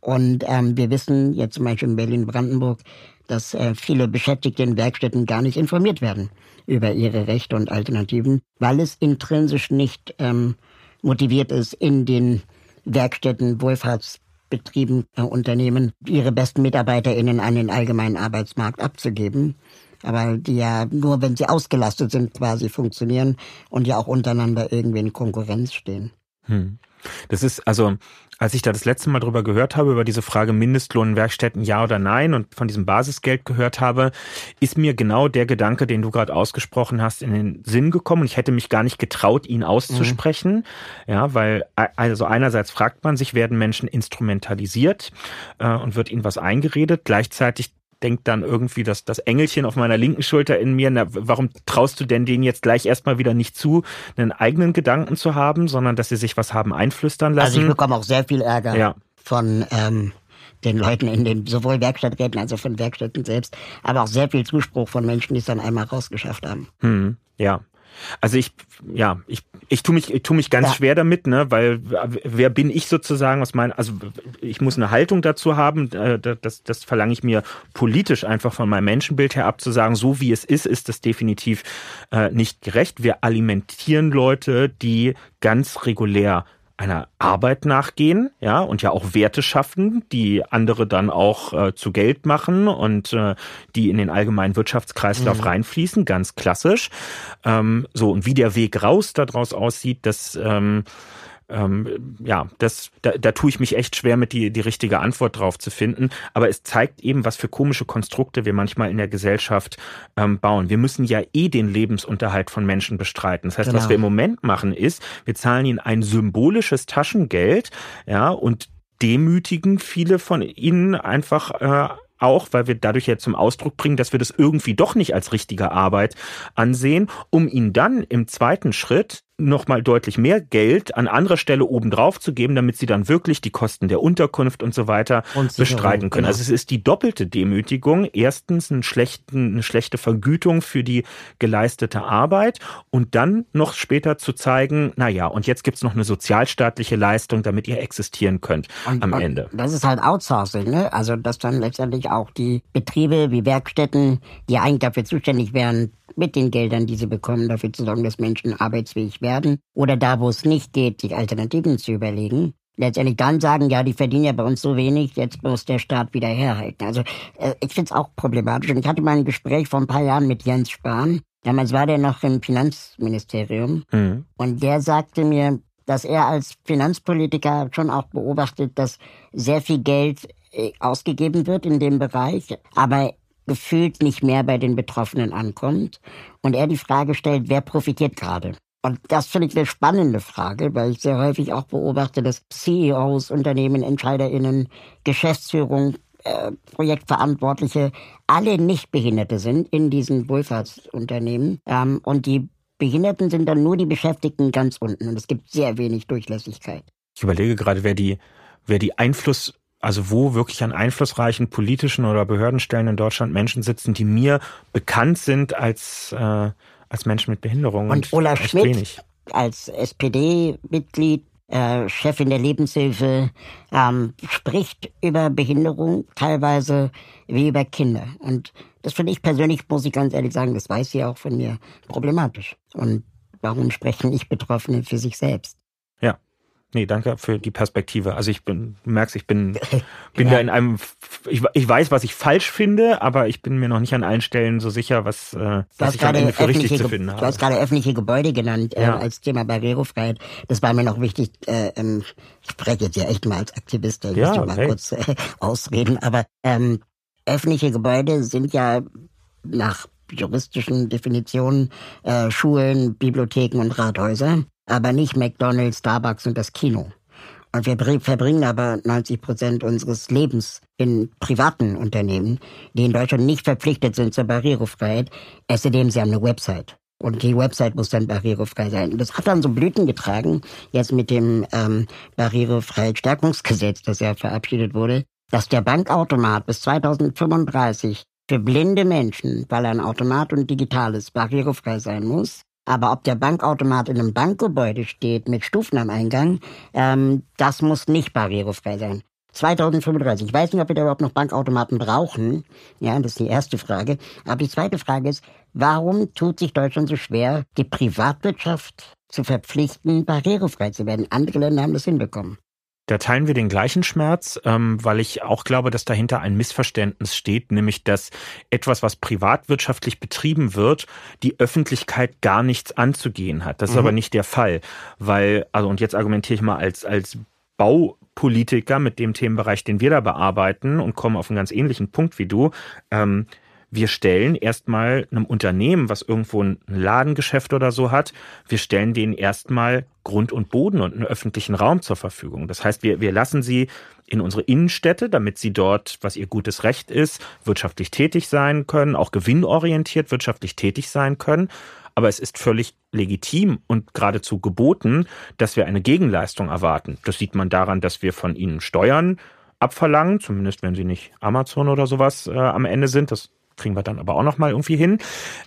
Und ähm, wir wissen jetzt zum Beispiel in Berlin-Brandenburg, dass äh, viele Beschäftigte in Werkstätten gar nicht informiert werden über ihre Rechte und Alternativen, weil es intrinsisch nicht ähm, motiviert ist, in den Werkstätten Wohlfahrts Betrieben, äh, Unternehmen ihre besten MitarbeiterInnen an den allgemeinen Arbeitsmarkt abzugeben. Aber die ja nur, wenn sie ausgelastet sind, quasi funktionieren und ja auch untereinander irgendwie in Konkurrenz stehen. Hm. Das ist also, als ich da das letzte Mal drüber gehört habe, über diese Frage Mindestlohn in Werkstätten ja oder nein und von diesem Basisgeld gehört habe, ist mir genau der Gedanke, den du gerade ausgesprochen hast, in den Sinn gekommen. Und ich hätte mich gar nicht getraut, ihn auszusprechen. Mhm. Ja, weil, also einerseits fragt man sich, werden Menschen instrumentalisiert äh, und wird ihnen was eingeredet. Gleichzeitig denkt dann irgendwie das, das Engelchen auf meiner linken Schulter in mir, na, warum traust du denn denen jetzt gleich erstmal wieder nicht zu, einen eigenen Gedanken zu haben, sondern dass sie sich was haben einflüstern lassen? Also ich bekomme auch sehr viel Ärger ja. von ähm, den Leuten in den sowohl Werkstatträten als auch von Werkstätten selbst, aber auch sehr viel Zuspruch von Menschen, die es dann einmal rausgeschafft haben. Hm, ja. Also ich, ja, ich, ich tue mich, ich tu mich ganz ja. schwer damit, ne, weil wer bin ich sozusagen, was mein, also ich muss eine Haltung dazu haben, äh, das, das verlange ich mir politisch einfach von meinem Menschenbild her abzusagen, so wie es ist, ist das definitiv äh, nicht gerecht. Wir alimentieren Leute, die ganz regulär einer Arbeit nachgehen, ja, und ja auch Werte schaffen, die andere dann auch äh, zu Geld machen und äh, die in den allgemeinen Wirtschaftskreislauf mhm. reinfließen, ganz klassisch. Ähm, so, und wie der Weg raus daraus aussieht, das ähm, ähm, ja, das, da, da tue ich mich echt schwer mit die, die richtige Antwort drauf zu finden. Aber es zeigt eben, was für komische Konstrukte wir manchmal in der Gesellschaft ähm, bauen. Wir müssen ja eh den Lebensunterhalt von Menschen bestreiten. Das heißt, genau. was wir im Moment machen, ist, wir zahlen ihnen ein symbolisches Taschengeld, ja, und demütigen viele von ihnen einfach äh, auch, weil wir dadurch ja zum Ausdruck bringen, dass wir das irgendwie doch nicht als richtige Arbeit ansehen, um ihn dann im zweiten Schritt nochmal deutlich mehr Geld an anderer Stelle obendrauf zu geben, damit sie dann wirklich die Kosten der Unterkunft und so weiter und bestreiten können. Genau. Also es ist die doppelte Demütigung. Erstens einen schlechten, eine schlechte Vergütung für die geleistete Arbeit und dann noch später zu zeigen, na ja, und jetzt gibt's noch eine sozialstaatliche Leistung, damit ihr existieren könnt und, am Ende. Das ist halt Outsourcing, ne? Also dass dann letztendlich auch die Betriebe wie Werkstätten, die eigentlich dafür zuständig wären, mit den Geldern, die sie bekommen, dafür zu sorgen, dass Menschen arbeitsfähig werden. Oder da, wo es nicht geht, sich Alternativen zu überlegen. Letztendlich dann sagen, ja, die verdienen ja bei uns so wenig, jetzt muss der Staat wieder herhalten. Also äh, ich finde es auch problematisch. Und ich hatte mal ein Gespräch vor ein paar Jahren mit Jens Spahn. Damals war der noch im Finanzministerium. Mhm. Und der sagte mir, dass er als Finanzpolitiker schon auch beobachtet, dass sehr viel Geld äh, ausgegeben wird in dem Bereich, aber gefühlt nicht mehr bei den Betroffenen ankommt und er die Frage stellt, wer profitiert gerade? Und das finde ich eine spannende Frage, weil ich sehr häufig auch beobachte, dass CEOs, Unternehmen, EntscheiderInnen, Geschäftsführung, äh, Projektverantwortliche alle nicht Behinderte sind in diesen Wohlfahrtsunternehmen. Ähm, und die Behinderten sind dann nur die Beschäftigten ganz unten und es gibt sehr wenig Durchlässigkeit. Ich überlege gerade, wer die, wer die Einfluss also wo wirklich an einflussreichen politischen oder Behördenstellen in Deutschland Menschen sitzen, die mir bekannt sind als, äh, als Menschen mit Behinderung. Und, und Ola Schmidt wenig. als SPD-Mitglied, äh, Chefin der Lebenshilfe, ähm, spricht über Behinderung teilweise wie über Kinder. Und das finde ich persönlich, muss ich ganz ehrlich sagen, das weiß sie auch von mir, problematisch. Und warum sprechen nicht Betroffene für sich selbst? Nee, danke für die Perspektive. Also ich bin, du merkst, ich bin, bin ja. da in einem, ich, ich weiß, was ich falsch finde, aber ich bin mir noch nicht an allen Stellen so sicher, was, äh, was ich am Ende für richtig zu finden habe. Du hast gerade öffentliche Gebäude genannt äh, ja. als Thema Barrierefreiheit. Das war mir noch wichtig. Äh, ähm, ich spreche jetzt ja echt mal als Aktivist, da ja, mal hey. kurz äh, ausreden. Aber ähm, öffentliche Gebäude sind ja nach juristischen Definitionen äh, Schulen, Bibliotheken und Rathäuser aber nicht McDonald's, Starbucks und das Kino. Und wir verbringen aber 90 Prozent unseres Lebens in privaten Unternehmen, die in Deutschland nicht verpflichtet sind zur Barrierefreiheit, es indem sie haben eine Website. Und die Website muss dann barrierefrei sein. Das hat dann so Blüten getragen, jetzt mit dem ähm, Barrierefreiheitsstärkungsgesetz, das ja verabschiedet wurde, dass der Bankautomat bis 2035 für blinde Menschen, weil er ein Automat und digital ist, barrierefrei sein muss. Aber ob der Bankautomat in einem Bankgebäude steht mit Stufen am Eingang, ähm, das muss nicht barrierefrei sein. 2035. Ich weiß nicht, ob wir da überhaupt noch Bankautomaten brauchen. Ja, das ist die erste Frage. Aber die zweite Frage ist, warum tut sich Deutschland so schwer, die Privatwirtschaft zu verpflichten, barrierefrei zu werden? Andere Länder haben das hinbekommen. Da teilen wir den gleichen Schmerz, ähm, weil ich auch glaube, dass dahinter ein Missverständnis steht, nämlich dass etwas, was privatwirtschaftlich betrieben wird, die Öffentlichkeit gar nichts anzugehen hat. Das ist mhm. aber nicht der Fall, weil, also und jetzt argumentiere ich mal als, als Baupolitiker mit dem Themenbereich, den wir da bearbeiten und komme auf einen ganz ähnlichen Punkt wie du. Ähm, wir stellen erstmal einem Unternehmen, was irgendwo ein Ladengeschäft oder so hat, wir stellen denen erstmal Grund und Boden und einen öffentlichen Raum zur Verfügung. Das heißt, wir, wir lassen sie in unsere Innenstädte, damit sie dort, was ihr gutes Recht ist, wirtschaftlich tätig sein können, auch gewinnorientiert wirtschaftlich tätig sein können. Aber es ist völlig legitim und geradezu geboten, dass wir eine Gegenleistung erwarten. Das sieht man daran, dass wir von ihnen Steuern abverlangen, zumindest wenn sie nicht Amazon oder sowas äh, am Ende sind. Das kriegen wir dann aber auch noch mal irgendwie hin.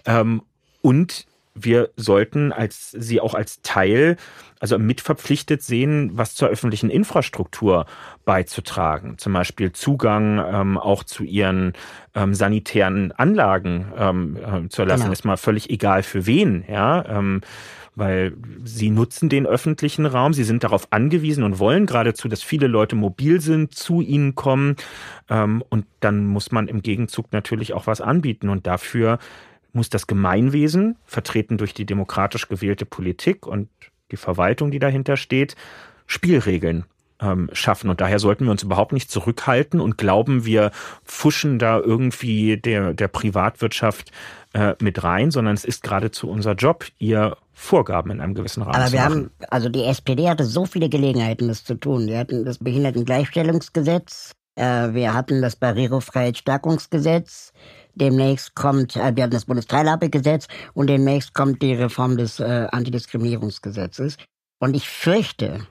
Ähm, und wir sollten als sie auch als Teil, also mitverpflichtet sehen, was zur öffentlichen Infrastruktur beizutragen. Zum Beispiel Zugang ähm, auch zu ihren ähm, sanitären Anlagen ähm, äh, zu erlassen. Genau. Ist mal völlig egal für wen, ja. Ähm, weil sie nutzen den öffentlichen Raum, sie sind darauf angewiesen und wollen geradezu, dass viele Leute mobil sind, zu ihnen kommen ähm, und dann muss man im Gegenzug natürlich auch was anbieten und dafür muss das Gemeinwesen, vertreten durch die demokratisch gewählte Politik und die Verwaltung, die dahinter steht, Spielregeln ähm, schaffen. Und daher sollten wir uns überhaupt nicht zurückhalten und glauben, wir pfuschen da irgendwie der, der Privatwirtschaft äh, mit rein, sondern es ist geradezu unser Job, ihr Vorgaben in einem gewissen Rahmen Aber wir haben, also die SPD hatte so viele Gelegenheiten, das zu tun. Wir hatten das Behindertengleichstellungsgesetz, äh, wir hatten das Barrierefreiheitsstärkungsgesetz, demnächst kommt, äh, wir hatten das Bundesteilhabegesetz und demnächst kommt die Reform des äh, Antidiskriminierungsgesetzes. Und ich fürchte,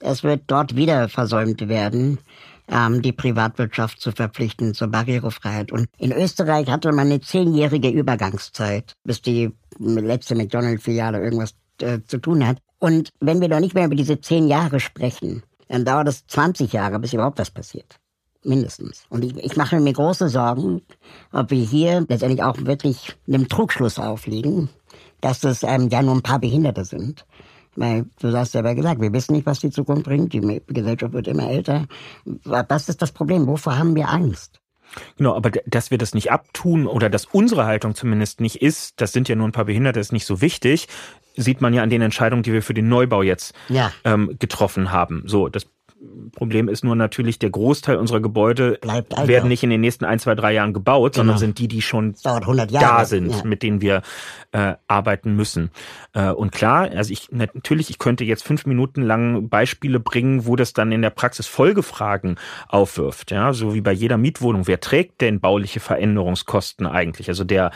es wird dort wieder versäumt werden, ähm, die Privatwirtschaft zu verpflichten zur Barrierefreiheit. Und in Österreich hatte man eine zehnjährige Übergangszeit, bis die letzte McDonald-Filiale irgendwas äh, zu tun hat. Und wenn wir doch nicht mehr über diese zehn Jahre sprechen, dann dauert es 20 Jahre, bis überhaupt was passiert. Mindestens. Und ich, ich mache mir große Sorgen, ob wir hier letztendlich auch wirklich einem Trugschluss aufliegen, dass das ähm, ja nur ein paar Behinderte sind. Weil du hast selber gesagt, wir wissen nicht, was die Zukunft bringt. Die Gesellschaft wird immer älter. Was ist das Problem? Wovor haben wir Angst? Genau, aber dass wir das nicht abtun oder dass unsere Haltung zumindest nicht ist, das sind ja nur ein paar Behinderte, ist nicht so wichtig, sieht man ja an den Entscheidungen, die wir für den Neubau jetzt ja. ähm, getroffen haben. So, das Problem ist nur natürlich, der Großteil unserer Gebäude werden nicht in den nächsten ein, zwei, drei Jahren gebaut, genau. sondern sind die, die schon da sind, ja. mit denen wir äh, arbeiten müssen. Äh, und klar, also ich natürlich, ich könnte jetzt fünf Minuten lang Beispiele bringen, wo das dann in der Praxis Folgefragen aufwirft. Ja, so wie bei jeder Mietwohnung. Wer trägt denn bauliche Veränderungskosten eigentlich? Also der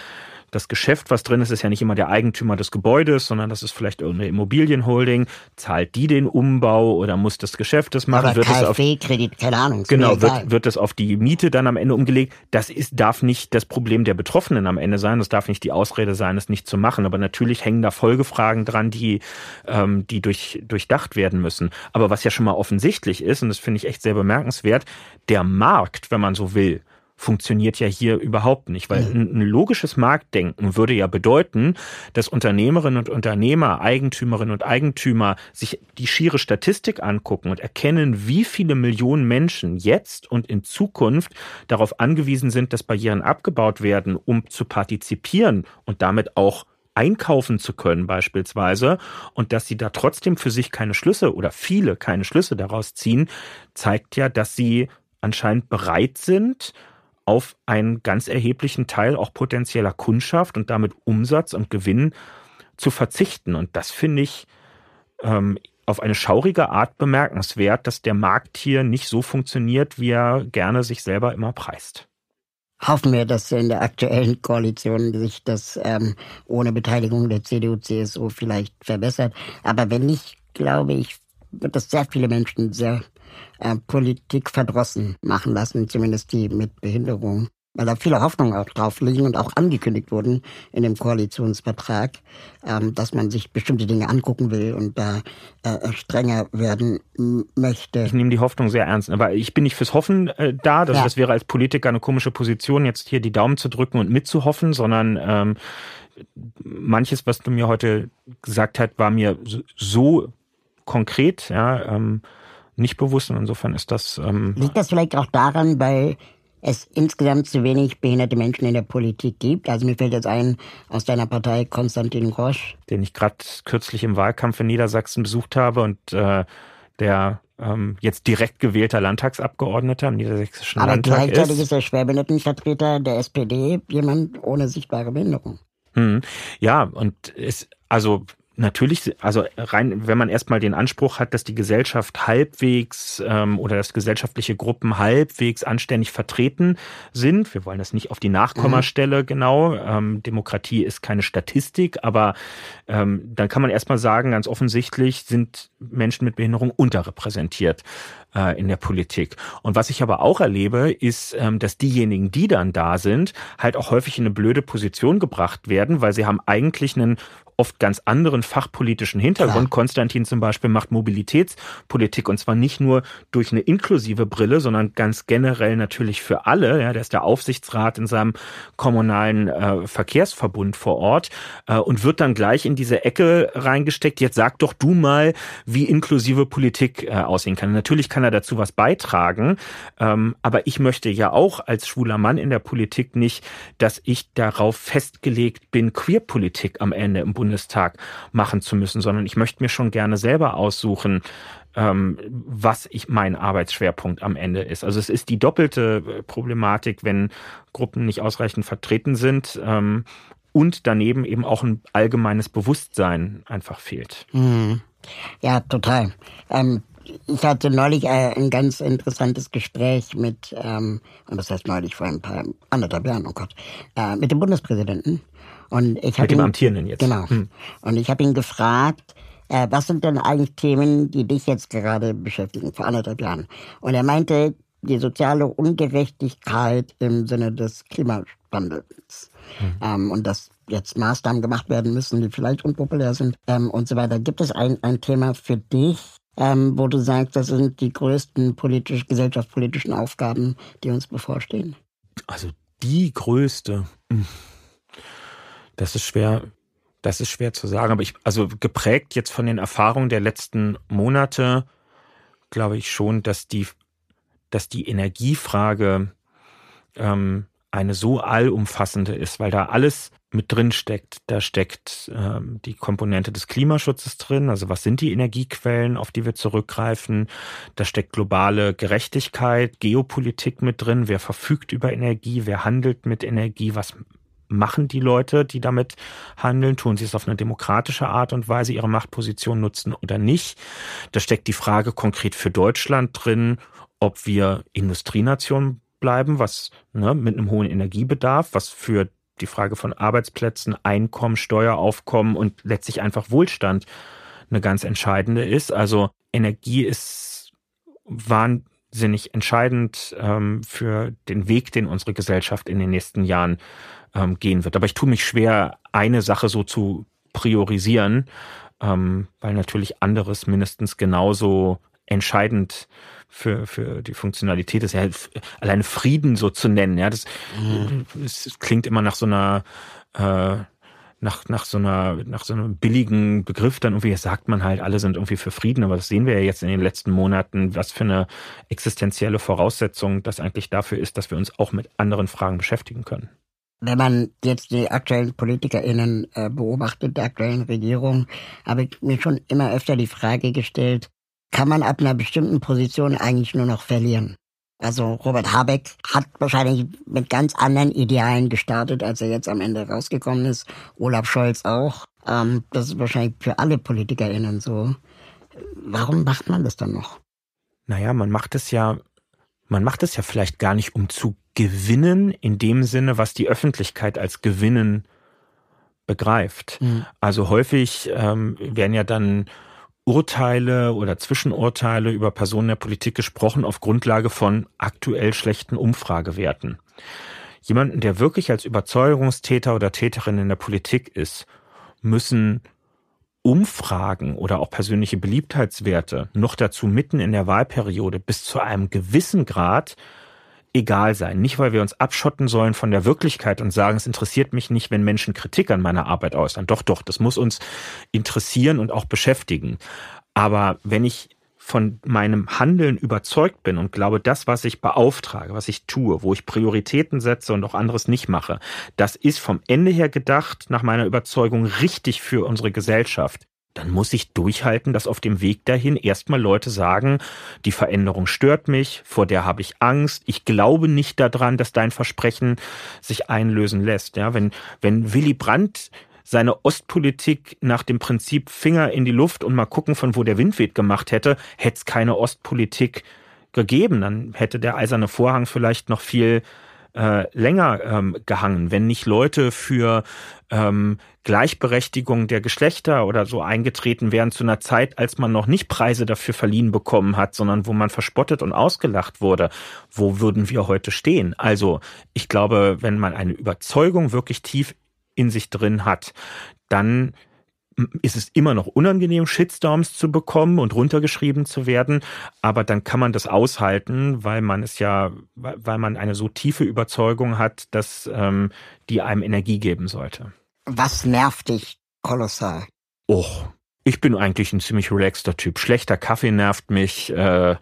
das Geschäft, was drin ist, ist ja nicht immer der Eigentümer des Gebäudes, sondern das ist vielleicht irgendeine Immobilienholding. Zahlt die den Umbau oder muss das Geschäft das machen? Oder wird KfW-Kredit, keine Ahnung. Genau, wird, wird das auf die Miete dann am Ende umgelegt? Das ist, darf nicht das Problem der Betroffenen am Ende sein. Das darf nicht die Ausrede sein, es nicht zu machen. Aber natürlich hängen da Folgefragen dran, die, ähm, die durch, durchdacht werden müssen. Aber was ja schon mal offensichtlich ist, und das finde ich echt sehr bemerkenswert, der Markt, wenn man so will, funktioniert ja hier überhaupt nicht, weil ein, logisches Marktdenken würde ja bedeuten, dass Unternehmerinnen und Unternehmer, Eigentümerinnen und Eigentümer sich die schiere Statistik angucken und erkennen, wie viele Millionen Menschen jetzt und in Zukunft darauf angewiesen sind, dass Barrieren abgebaut werden, um zu partizipieren und damit auch einkaufen zu können beispielsweise. Und dass sie da trotzdem für sich keine Schlüsse oder viele keine Schlüsse daraus ziehen, zeigt ja, dass sie anscheinend bereit sind, auf einen ganz erheblichen Teil auch potenzieller Kundschaft und damit Umsatz und Gewinn zu verzichten. Und das finde ich ähm, auf eine schaurige Art bemerkenswert, dass der Markt hier nicht so funktioniert, wie er gerne sich selber immer preist. Hoffen wir, dass in der aktuellen Koalition sich das ähm, ohne Beteiligung der CDU, CSU vielleicht verbessert. Aber wenn nicht, glaube ich, wird das sehr viele Menschen sehr äh, Politik verdrossen machen lassen, zumindest die mit Behinderung. Weil da viele Hoffnungen auch drauf liegen und auch angekündigt wurden in dem Koalitionsvertrag, ähm, dass man sich bestimmte Dinge angucken will und da äh, strenger werden möchte. Ich nehme die Hoffnung sehr ernst, aber ich bin nicht fürs Hoffen äh, da. Das, ja. das wäre als Politiker eine komische Position, jetzt hier die Daumen zu drücken und mitzuhoffen, sondern ähm, manches, was du mir heute gesagt hast, war mir so, konkret, ja, ähm, nicht bewusst. Und insofern ist das. Ähm, Liegt das vielleicht auch daran, weil es insgesamt zu wenig behinderte Menschen in der Politik gibt. Also mir fällt jetzt ein aus deiner Partei Konstantin Roche. Den ich gerade kürzlich im Wahlkampf in Niedersachsen besucht habe und äh, der ähm, jetzt direkt gewählter Landtagsabgeordneter im Niedersächsischen Aber Landtag gleichzeitig ist. ist der Schwerbehindertenvertreter der SPD jemand ohne sichtbare Behinderung. Hm. Ja, und ist also Natürlich, also rein, wenn man erstmal den Anspruch hat, dass die Gesellschaft halbwegs ähm, oder dass gesellschaftliche Gruppen halbwegs anständig vertreten sind, wir wollen das nicht auf die Nachkommastelle mhm. genau, ähm, Demokratie ist keine Statistik, aber ähm, dann kann man erstmal sagen, ganz offensichtlich sind Menschen mit Behinderung unterrepräsentiert äh, in der Politik. Und was ich aber auch erlebe, ist, ähm, dass diejenigen, die dann da sind, halt auch häufig in eine blöde Position gebracht werden, weil sie haben eigentlich einen oft ganz anderen fachpolitischen Hintergrund. Klar. Konstantin zum Beispiel macht Mobilitätspolitik und zwar nicht nur durch eine inklusive Brille, sondern ganz generell natürlich für alle. Ja, der ist der Aufsichtsrat in seinem kommunalen äh, Verkehrsverbund vor Ort äh, und wird dann gleich in diese Ecke reingesteckt. Jetzt sag doch du mal, wie inklusive Politik äh, aussehen kann. Natürlich kann er dazu was beitragen, ähm, aber ich möchte ja auch als schwuler Mann in der Politik nicht, dass ich darauf festgelegt bin, Queerpolitik am Ende im Bund Bundestag machen zu müssen, sondern ich möchte mir schon gerne selber aussuchen, ähm, was ich mein Arbeitsschwerpunkt am Ende ist. Also es ist die doppelte äh, Problematik, wenn Gruppen nicht ausreichend vertreten sind ähm, und daneben eben auch ein allgemeines Bewusstsein einfach fehlt. Mhm. Ja, total. Ähm, ich hatte neulich äh, ein ganz interessantes Gespräch mit, ähm, und das heißt neulich vor ein paar anderthalb Jahren, oh Gott, äh, mit dem Bundespräsidenten. Und ich Mit dem ihn, Amtierenden jetzt. Genau. Hm. Und ich habe ihn gefragt, äh, was sind denn eigentlich Themen, die dich jetzt gerade beschäftigen, vor anderthalb Jahren? Und er meinte, die soziale Ungerechtigkeit im Sinne des Klimawandels. Hm. Ähm, und dass jetzt Maßnahmen gemacht werden müssen, die vielleicht unpopulär sind ähm, und so weiter. Gibt es ein, ein Thema für dich, ähm, wo du sagst, das sind die größten politisch, gesellschaftspolitischen Aufgaben, die uns bevorstehen? Also die größte. Das ist schwer, das ist schwer zu sagen. Aber ich, also geprägt jetzt von den Erfahrungen der letzten Monate, glaube ich schon, dass die, dass die Energiefrage ähm, eine so allumfassende ist, weil da alles mit drin steckt. Da steckt ähm, die Komponente des Klimaschutzes drin, also was sind die Energiequellen, auf die wir zurückgreifen. Da steckt globale Gerechtigkeit, Geopolitik mit drin. Wer verfügt über Energie, wer handelt mit Energie, was machen die Leute, die damit handeln? Tun sie es auf eine demokratische Art und Weise, ihre Machtposition nutzen oder nicht? Da steckt die Frage konkret für Deutschland drin, ob wir Industrienation bleiben, was ne, mit einem hohen Energiebedarf, was für die Frage von Arbeitsplätzen, Einkommen, Steueraufkommen und letztlich einfach Wohlstand eine ganz entscheidende ist. Also Energie ist wahnsinnig entscheidend ähm, für den Weg, den unsere Gesellschaft in den nächsten Jahren ähm, gehen wird. Aber ich tue mich schwer, eine Sache so zu priorisieren, ähm, weil natürlich anderes mindestens genauso entscheidend für, für die Funktionalität ist. Ja, alleine Frieden so zu nennen, ja, das, mhm. das klingt immer nach so einer äh, nach, nach so einer, nach so einem billigen Begriff dann irgendwie, sagt man halt, alle sind irgendwie für Frieden, aber das sehen wir ja jetzt in den letzten Monaten, was für eine existenzielle Voraussetzung das eigentlich dafür ist, dass wir uns auch mit anderen Fragen beschäftigen können. Wenn man jetzt die aktuellen PolitikerInnen äh, beobachtet, der aktuellen Regierung, habe ich mir schon immer öfter die Frage gestellt, kann man ab einer bestimmten Position eigentlich nur noch verlieren? Also Robert Habeck hat wahrscheinlich mit ganz anderen Idealen gestartet, als er jetzt am Ende rausgekommen ist. Olaf Scholz auch. Ähm, das ist wahrscheinlich für alle PolitikerInnen so. Warum macht man das dann noch? Naja, man macht es ja, man macht es ja vielleicht gar nicht, um zu gewinnen, in dem Sinne, was die Öffentlichkeit als gewinnen begreift. Mhm. Also häufig ähm, werden ja dann Urteile oder Zwischenurteile über Personen der Politik gesprochen auf Grundlage von aktuell schlechten Umfragewerten. Jemanden, der wirklich als Überzeugungstäter oder Täterin in der Politik ist, müssen Umfragen oder auch persönliche Beliebtheitswerte noch dazu mitten in der Wahlperiode bis zu einem gewissen Grad egal sein. Nicht, weil wir uns abschotten sollen von der Wirklichkeit und sagen, es interessiert mich nicht, wenn Menschen Kritik an meiner Arbeit äußern. Doch, doch, das muss uns interessieren und auch beschäftigen. Aber wenn ich von meinem Handeln überzeugt bin und glaube, das, was ich beauftrage, was ich tue, wo ich Prioritäten setze und auch anderes nicht mache, das ist vom Ende her gedacht, nach meiner Überzeugung, richtig für unsere Gesellschaft dann muss ich durchhalten, dass auf dem Weg dahin erstmal Leute sagen, die Veränderung stört mich, vor der habe ich Angst, ich glaube nicht daran, dass dein Versprechen sich einlösen lässt. Ja, wenn, wenn Willy Brandt seine Ostpolitik nach dem Prinzip Finger in die Luft und mal gucken, von wo der Wind weht gemacht hätte, hätte es keine Ostpolitik gegeben. Dann hätte der eiserne Vorhang vielleicht noch viel äh, länger ähm, gehangen, wenn nicht Leute für ähm, Gleichberechtigung der Geschlechter oder so eingetreten wären zu einer Zeit, als man noch nicht Preise dafür verliehen bekommen hat, sondern wo man verspottet und ausgelacht wurde, wo würden wir heute stehen? Also ich glaube, wenn man eine Überzeugung wirklich tief in sich drin hat, dann ist es immer noch unangenehm, Shitstorms zu bekommen und runtergeschrieben zu werden, aber dann kann man das aushalten, weil man es ja, weil man eine so tiefe Überzeugung hat, dass ähm, die einem Energie geben sollte. Was nervt dich kolossal? Och, ich bin eigentlich ein ziemlich relaxter Typ. Schlechter Kaffee nervt mich äh,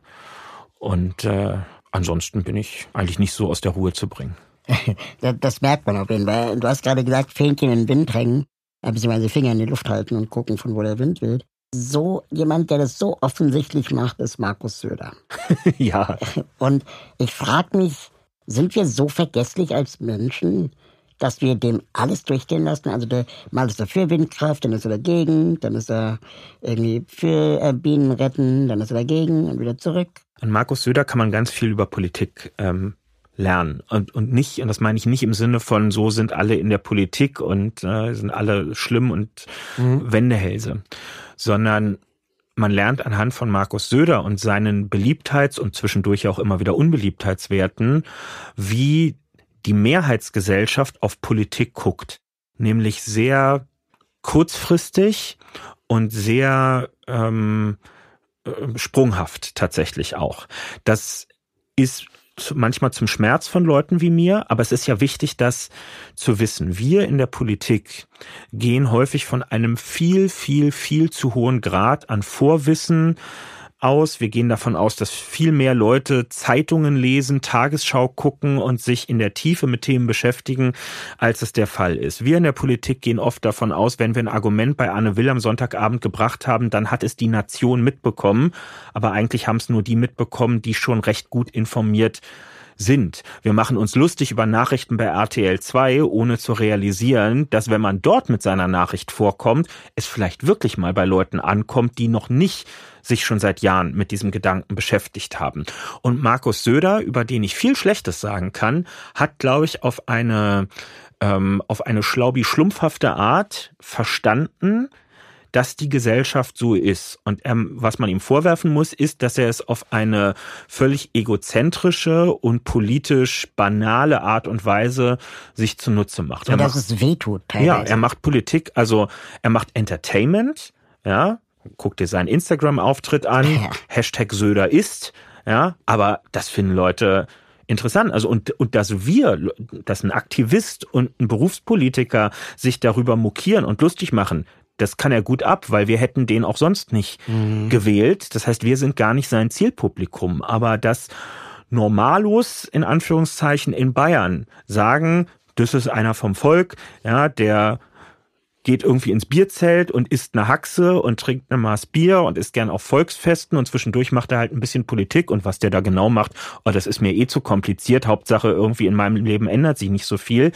und äh, ansonsten bin ich eigentlich nicht so aus der Ruhe zu bringen. das merkt man auf jeden Fall. Du hast gerade gesagt, Fähnchen in den Wind hängen beziehungsweise Finger in die Luft halten und gucken, von wo der Wind weht. So jemand, der das so offensichtlich macht, ist Markus Söder. ja. Und ich frage mich, sind wir so vergesslich als Menschen, dass wir dem alles durchgehen lassen? Also der, mal ist er für Windkraft, dann ist er dagegen, dann ist er irgendwie für äh, Bienen retten, dann ist er dagegen und wieder zurück. An Markus Söder kann man ganz viel über Politik ähm, lernen. Und, und nicht, und das meine ich nicht im Sinne von, so sind alle in der Politik und äh, sind alle schlimm und mhm. Wendehälse, sondern man lernt anhand von Markus Söder und seinen Beliebtheits- und zwischendurch auch immer wieder Unbeliebtheitswerten, wie die Mehrheitsgesellschaft auf Politik guckt. Nämlich sehr kurzfristig und sehr ähm, äh, sprunghaft tatsächlich auch. Das ist manchmal zum Schmerz von Leuten wie mir, aber es ist ja wichtig, das zu wissen. Wir in der Politik gehen häufig von einem viel, viel, viel zu hohen Grad an Vorwissen, aus. Wir gehen davon aus, dass viel mehr Leute Zeitungen lesen, Tagesschau gucken und sich in der Tiefe mit Themen beschäftigen, als es der Fall ist. Wir in der Politik gehen oft davon aus, wenn wir ein Argument bei Anne Will am Sonntagabend gebracht haben, dann hat es die Nation mitbekommen. Aber eigentlich haben es nur die mitbekommen, die schon recht gut informiert sind. Wir machen uns lustig über Nachrichten bei RTL 2, ohne zu realisieren, dass wenn man dort mit seiner Nachricht vorkommt, es vielleicht wirklich mal bei Leuten ankommt, die noch nicht sich schon seit Jahren mit diesem Gedanken beschäftigt haben. Und Markus Söder, über den ich viel Schlechtes sagen kann, hat, glaube ich, auf eine ähm, auf eine schlaubi-schlumpfhafte Art verstanden, dass die Gesellschaft so ist. Und ähm, was man ihm vorwerfen muss, ist, dass er es auf eine völlig egozentrische und politisch banale Art und Weise sich zunutze macht. Ja, dass es wehtut. Teilweise. Ja, er macht Politik, also er macht Entertainment, ja, guck dir seinen Instagram-Auftritt an, ja. Hashtag Söder ist, ja, aber das finden Leute interessant. Also und, und dass wir, dass ein Aktivist und ein Berufspolitiker sich darüber mokieren und lustig machen, das kann er gut ab, weil wir hätten den auch sonst nicht mhm. gewählt. Das heißt, wir sind gar nicht sein Zielpublikum. Aber dass Normalos in Anführungszeichen in Bayern sagen, das ist einer vom Volk, ja, der geht irgendwie ins Bierzelt und isst eine Haxe und trinkt eine Maß Bier und isst gern auf Volksfesten und zwischendurch macht er halt ein bisschen Politik und was der da genau macht, oh, das ist mir eh zu kompliziert. Hauptsache irgendwie in meinem Leben ändert sich nicht so viel.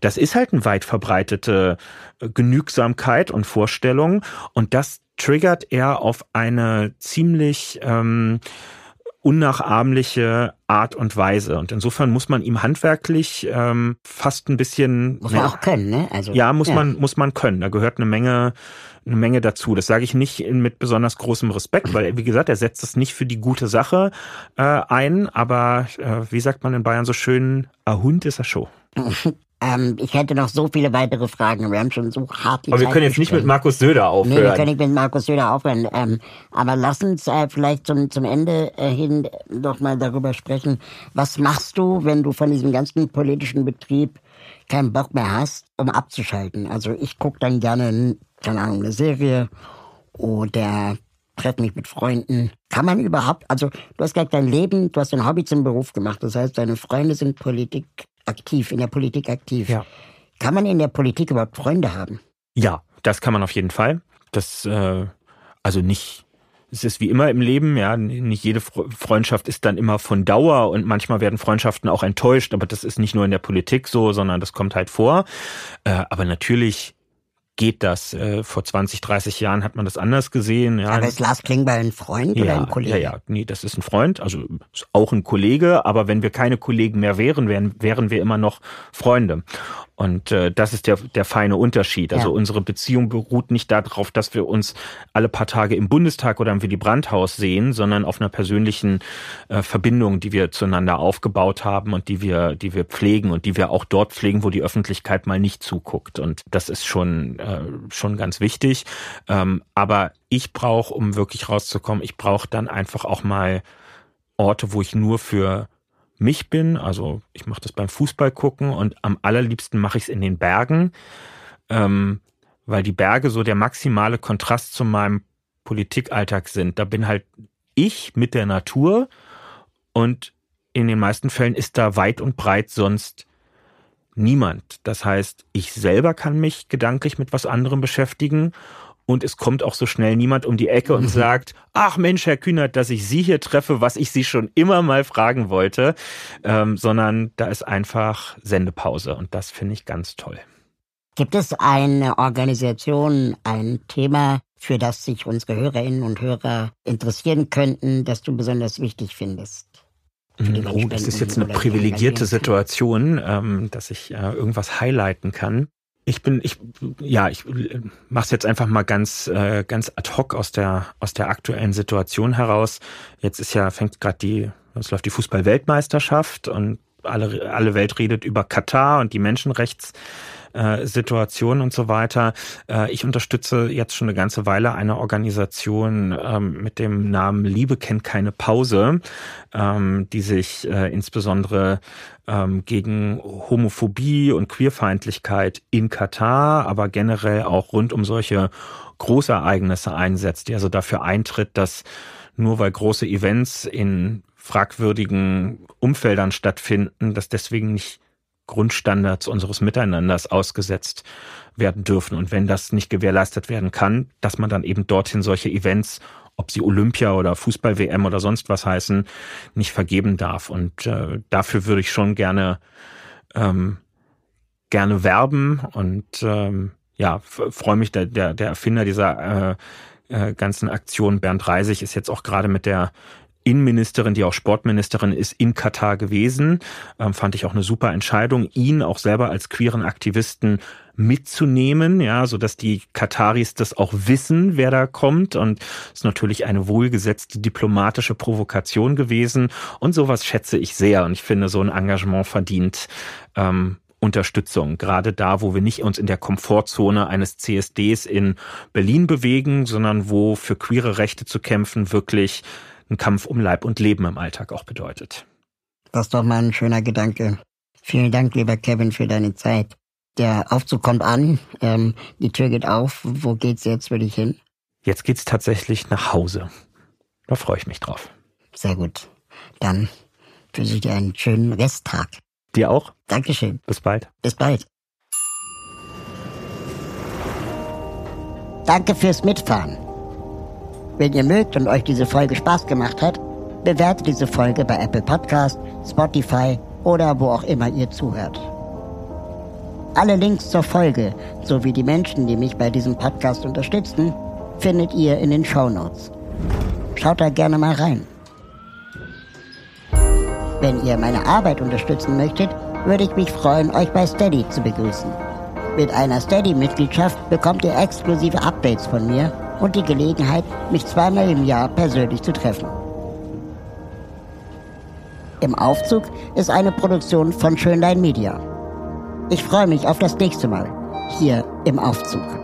Das ist halt eine weit verbreitete äh, Genügsamkeit und Vorstellung und das triggert er auf eine ziemlich ähm, unnachahmliche Art und Weise. Und insofern muss man ihm handwerklich ähm, fast ein bisschen. Muss man auch können, ne? Also, ja, muss ja. man, muss man können. Da gehört eine Menge, eine Menge dazu. Das sage ich nicht mit besonders großem Respekt, weil, wie gesagt, er setzt es nicht für die gute Sache äh, ein, aber äh, wie sagt man in Bayern so schön, a Hund ist er Show. Ähm, ich hätte noch so viele weitere Fragen. Wir haben schon so hart Aber Zeit wir können jetzt nicht mit Markus Söder aufhören. Nee, wir können nicht mit Markus Söder aufhören. Ähm, aber lass uns äh, vielleicht zum, zum Ende äh, hin noch mal darüber sprechen. Was machst du, wenn du von diesem ganzen politischen Betrieb keinen Bock mehr hast, um abzuschalten? Also ich gucke dann gerne, keine Ahnung, eine Serie oder treffe mich mit Freunden. Kann man überhaupt, also du hast gesagt, dein Leben, du hast dein Hobby zum Beruf gemacht. Das heißt, deine Freunde sind Politik aktiv, in der Politik aktiv. Ja. Kann man in der Politik überhaupt Freunde haben? Ja, das kann man auf jeden Fall. Das, äh, also nicht, es ist wie immer im Leben, ja, nicht jede Freundschaft ist dann immer von Dauer und manchmal werden Freundschaften auch enttäuscht, aber das ist nicht nur in der Politik so, sondern das kommt halt vor. Äh, aber natürlich geht das. Äh, vor 20, 30 Jahren hat man das anders gesehen. Ja. Aber ist Lars Klingbeil ein Freund ja, oder ein Kollege? Ja, ja, nee, das ist ein Freund, also auch ein Kollege, aber wenn wir keine Kollegen mehr wären, wären, wären wir immer noch Freunde. Und äh, das ist der, der feine Unterschied. Also ja. unsere Beziehung beruht nicht darauf, dass wir uns alle paar Tage im Bundestag oder im Willy Brandt-Haus sehen, sondern auf einer persönlichen äh, Verbindung, die wir zueinander aufgebaut haben und die wir, die wir pflegen und die wir auch dort pflegen, wo die Öffentlichkeit mal nicht zuguckt. Und das ist schon, äh, schon ganz wichtig. Ähm, aber ich brauche, um wirklich rauszukommen, ich brauche dann einfach auch mal Orte, wo ich nur für mich bin. Also ich mache das beim Fußball gucken und am allerliebsten mache ich es in den Bergen, ähm, weil die Berge so der maximale Kontrast zu meinem Politikalltag sind. Da bin halt ich mit der Natur und in den meisten Fällen ist da weit und breit sonst niemand. Das heißt, ich selber kann mich gedanklich mit was anderem beschäftigen und es kommt auch so schnell niemand um die Ecke und mhm. sagt, ach Mensch, Herr Kühnert, dass ich Sie hier treffe, was ich Sie schon immer mal fragen wollte, ähm, sondern da ist einfach Sendepause und das finde ich ganz toll. Gibt es eine Organisation, ein Thema, für das sich unsere Hörerinnen und Hörer interessieren könnten, das du besonders wichtig findest? Mhm. Oh, das ist jetzt eine privilegierte Situation, ähm, dass ich äh, irgendwas highlighten kann. Ich bin, ich, ja, ich mache es jetzt einfach mal ganz, äh, ganz ad hoc aus der aus der aktuellen Situation heraus. Jetzt ist ja fängt gerade die, es läuft die Fußball-Weltmeisterschaft und alle alle Welt redet über Katar und die Menschenrechts äh, Situation und so weiter. Äh, ich unterstütze jetzt schon eine ganze Weile eine Organisation ähm, mit dem Namen Liebe kennt keine Pause, ähm, die sich äh, insbesondere ähm, gegen Homophobie und Queerfeindlichkeit in Katar, aber generell auch rund um solche Großereignisse einsetzt, die also dafür eintritt, dass nur weil große Events in fragwürdigen Umfeldern stattfinden, dass deswegen nicht Grundstandards unseres Miteinanders ausgesetzt werden dürfen. Und wenn das nicht gewährleistet werden kann, dass man dann eben dorthin solche Events, ob sie Olympia oder Fußball-WM oder sonst was heißen, nicht vergeben darf. Und äh, dafür würde ich schon gerne ähm, gerne werben und ähm, ja, freue mich, der, der, der Erfinder dieser äh, äh, ganzen Aktion, Bernd Reisig, ist jetzt auch gerade mit der Innenministerin, die auch Sportministerin ist, in Katar gewesen. Ähm, fand ich auch eine super Entscheidung, ihn auch selber als queeren Aktivisten mitzunehmen, ja, so dass die Kataris das auch wissen, wer da kommt. Und ist natürlich eine wohlgesetzte diplomatische Provokation gewesen. Und sowas schätze ich sehr. Und ich finde, so ein Engagement verdient ähm, Unterstützung. Gerade da, wo wir nicht uns in der Komfortzone eines CSDs in Berlin bewegen, sondern wo für queere Rechte zu kämpfen wirklich ein Kampf um Leib und Leben im Alltag auch bedeutet. Das ist doch mal ein schöner Gedanke. Vielen Dank, lieber Kevin, für deine Zeit. Der Aufzug kommt an, ähm, die Tür geht auf. Wo geht's jetzt für dich hin? Jetzt geht's tatsächlich nach Hause. Da freue ich mich drauf. Sehr gut. Dann wünsche ich dir einen schönen Resttag. Dir auch? Dankeschön. Bis bald. Bis bald. Danke fürs Mitfahren. Wenn ihr mögt und euch diese Folge Spaß gemacht hat, bewertet diese Folge bei Apple Podcast, Spotify oder wo auch immer ihr zuhört. Alle Links zur Folge sowie die Menschen, die mich bei diesem Podcast unterstützen, findet ihr in den Show Notes. Schaut da gerne mal rein. Wenn ihr meine Arbeit unterstützen möchtet, würde ich mich freuen, euch bei Steady zu begrüßen. Mit einer Steady-Mitgliedschaft bekommt ihr exklusive Updates von mir und die Gelegenheit, mich zweimal im Jahr persönlich zu treffen. Im Aufzug ist eine Produktion von Schönlein Media. Ich freue mich auf das nächste Mal hier im Aufzug.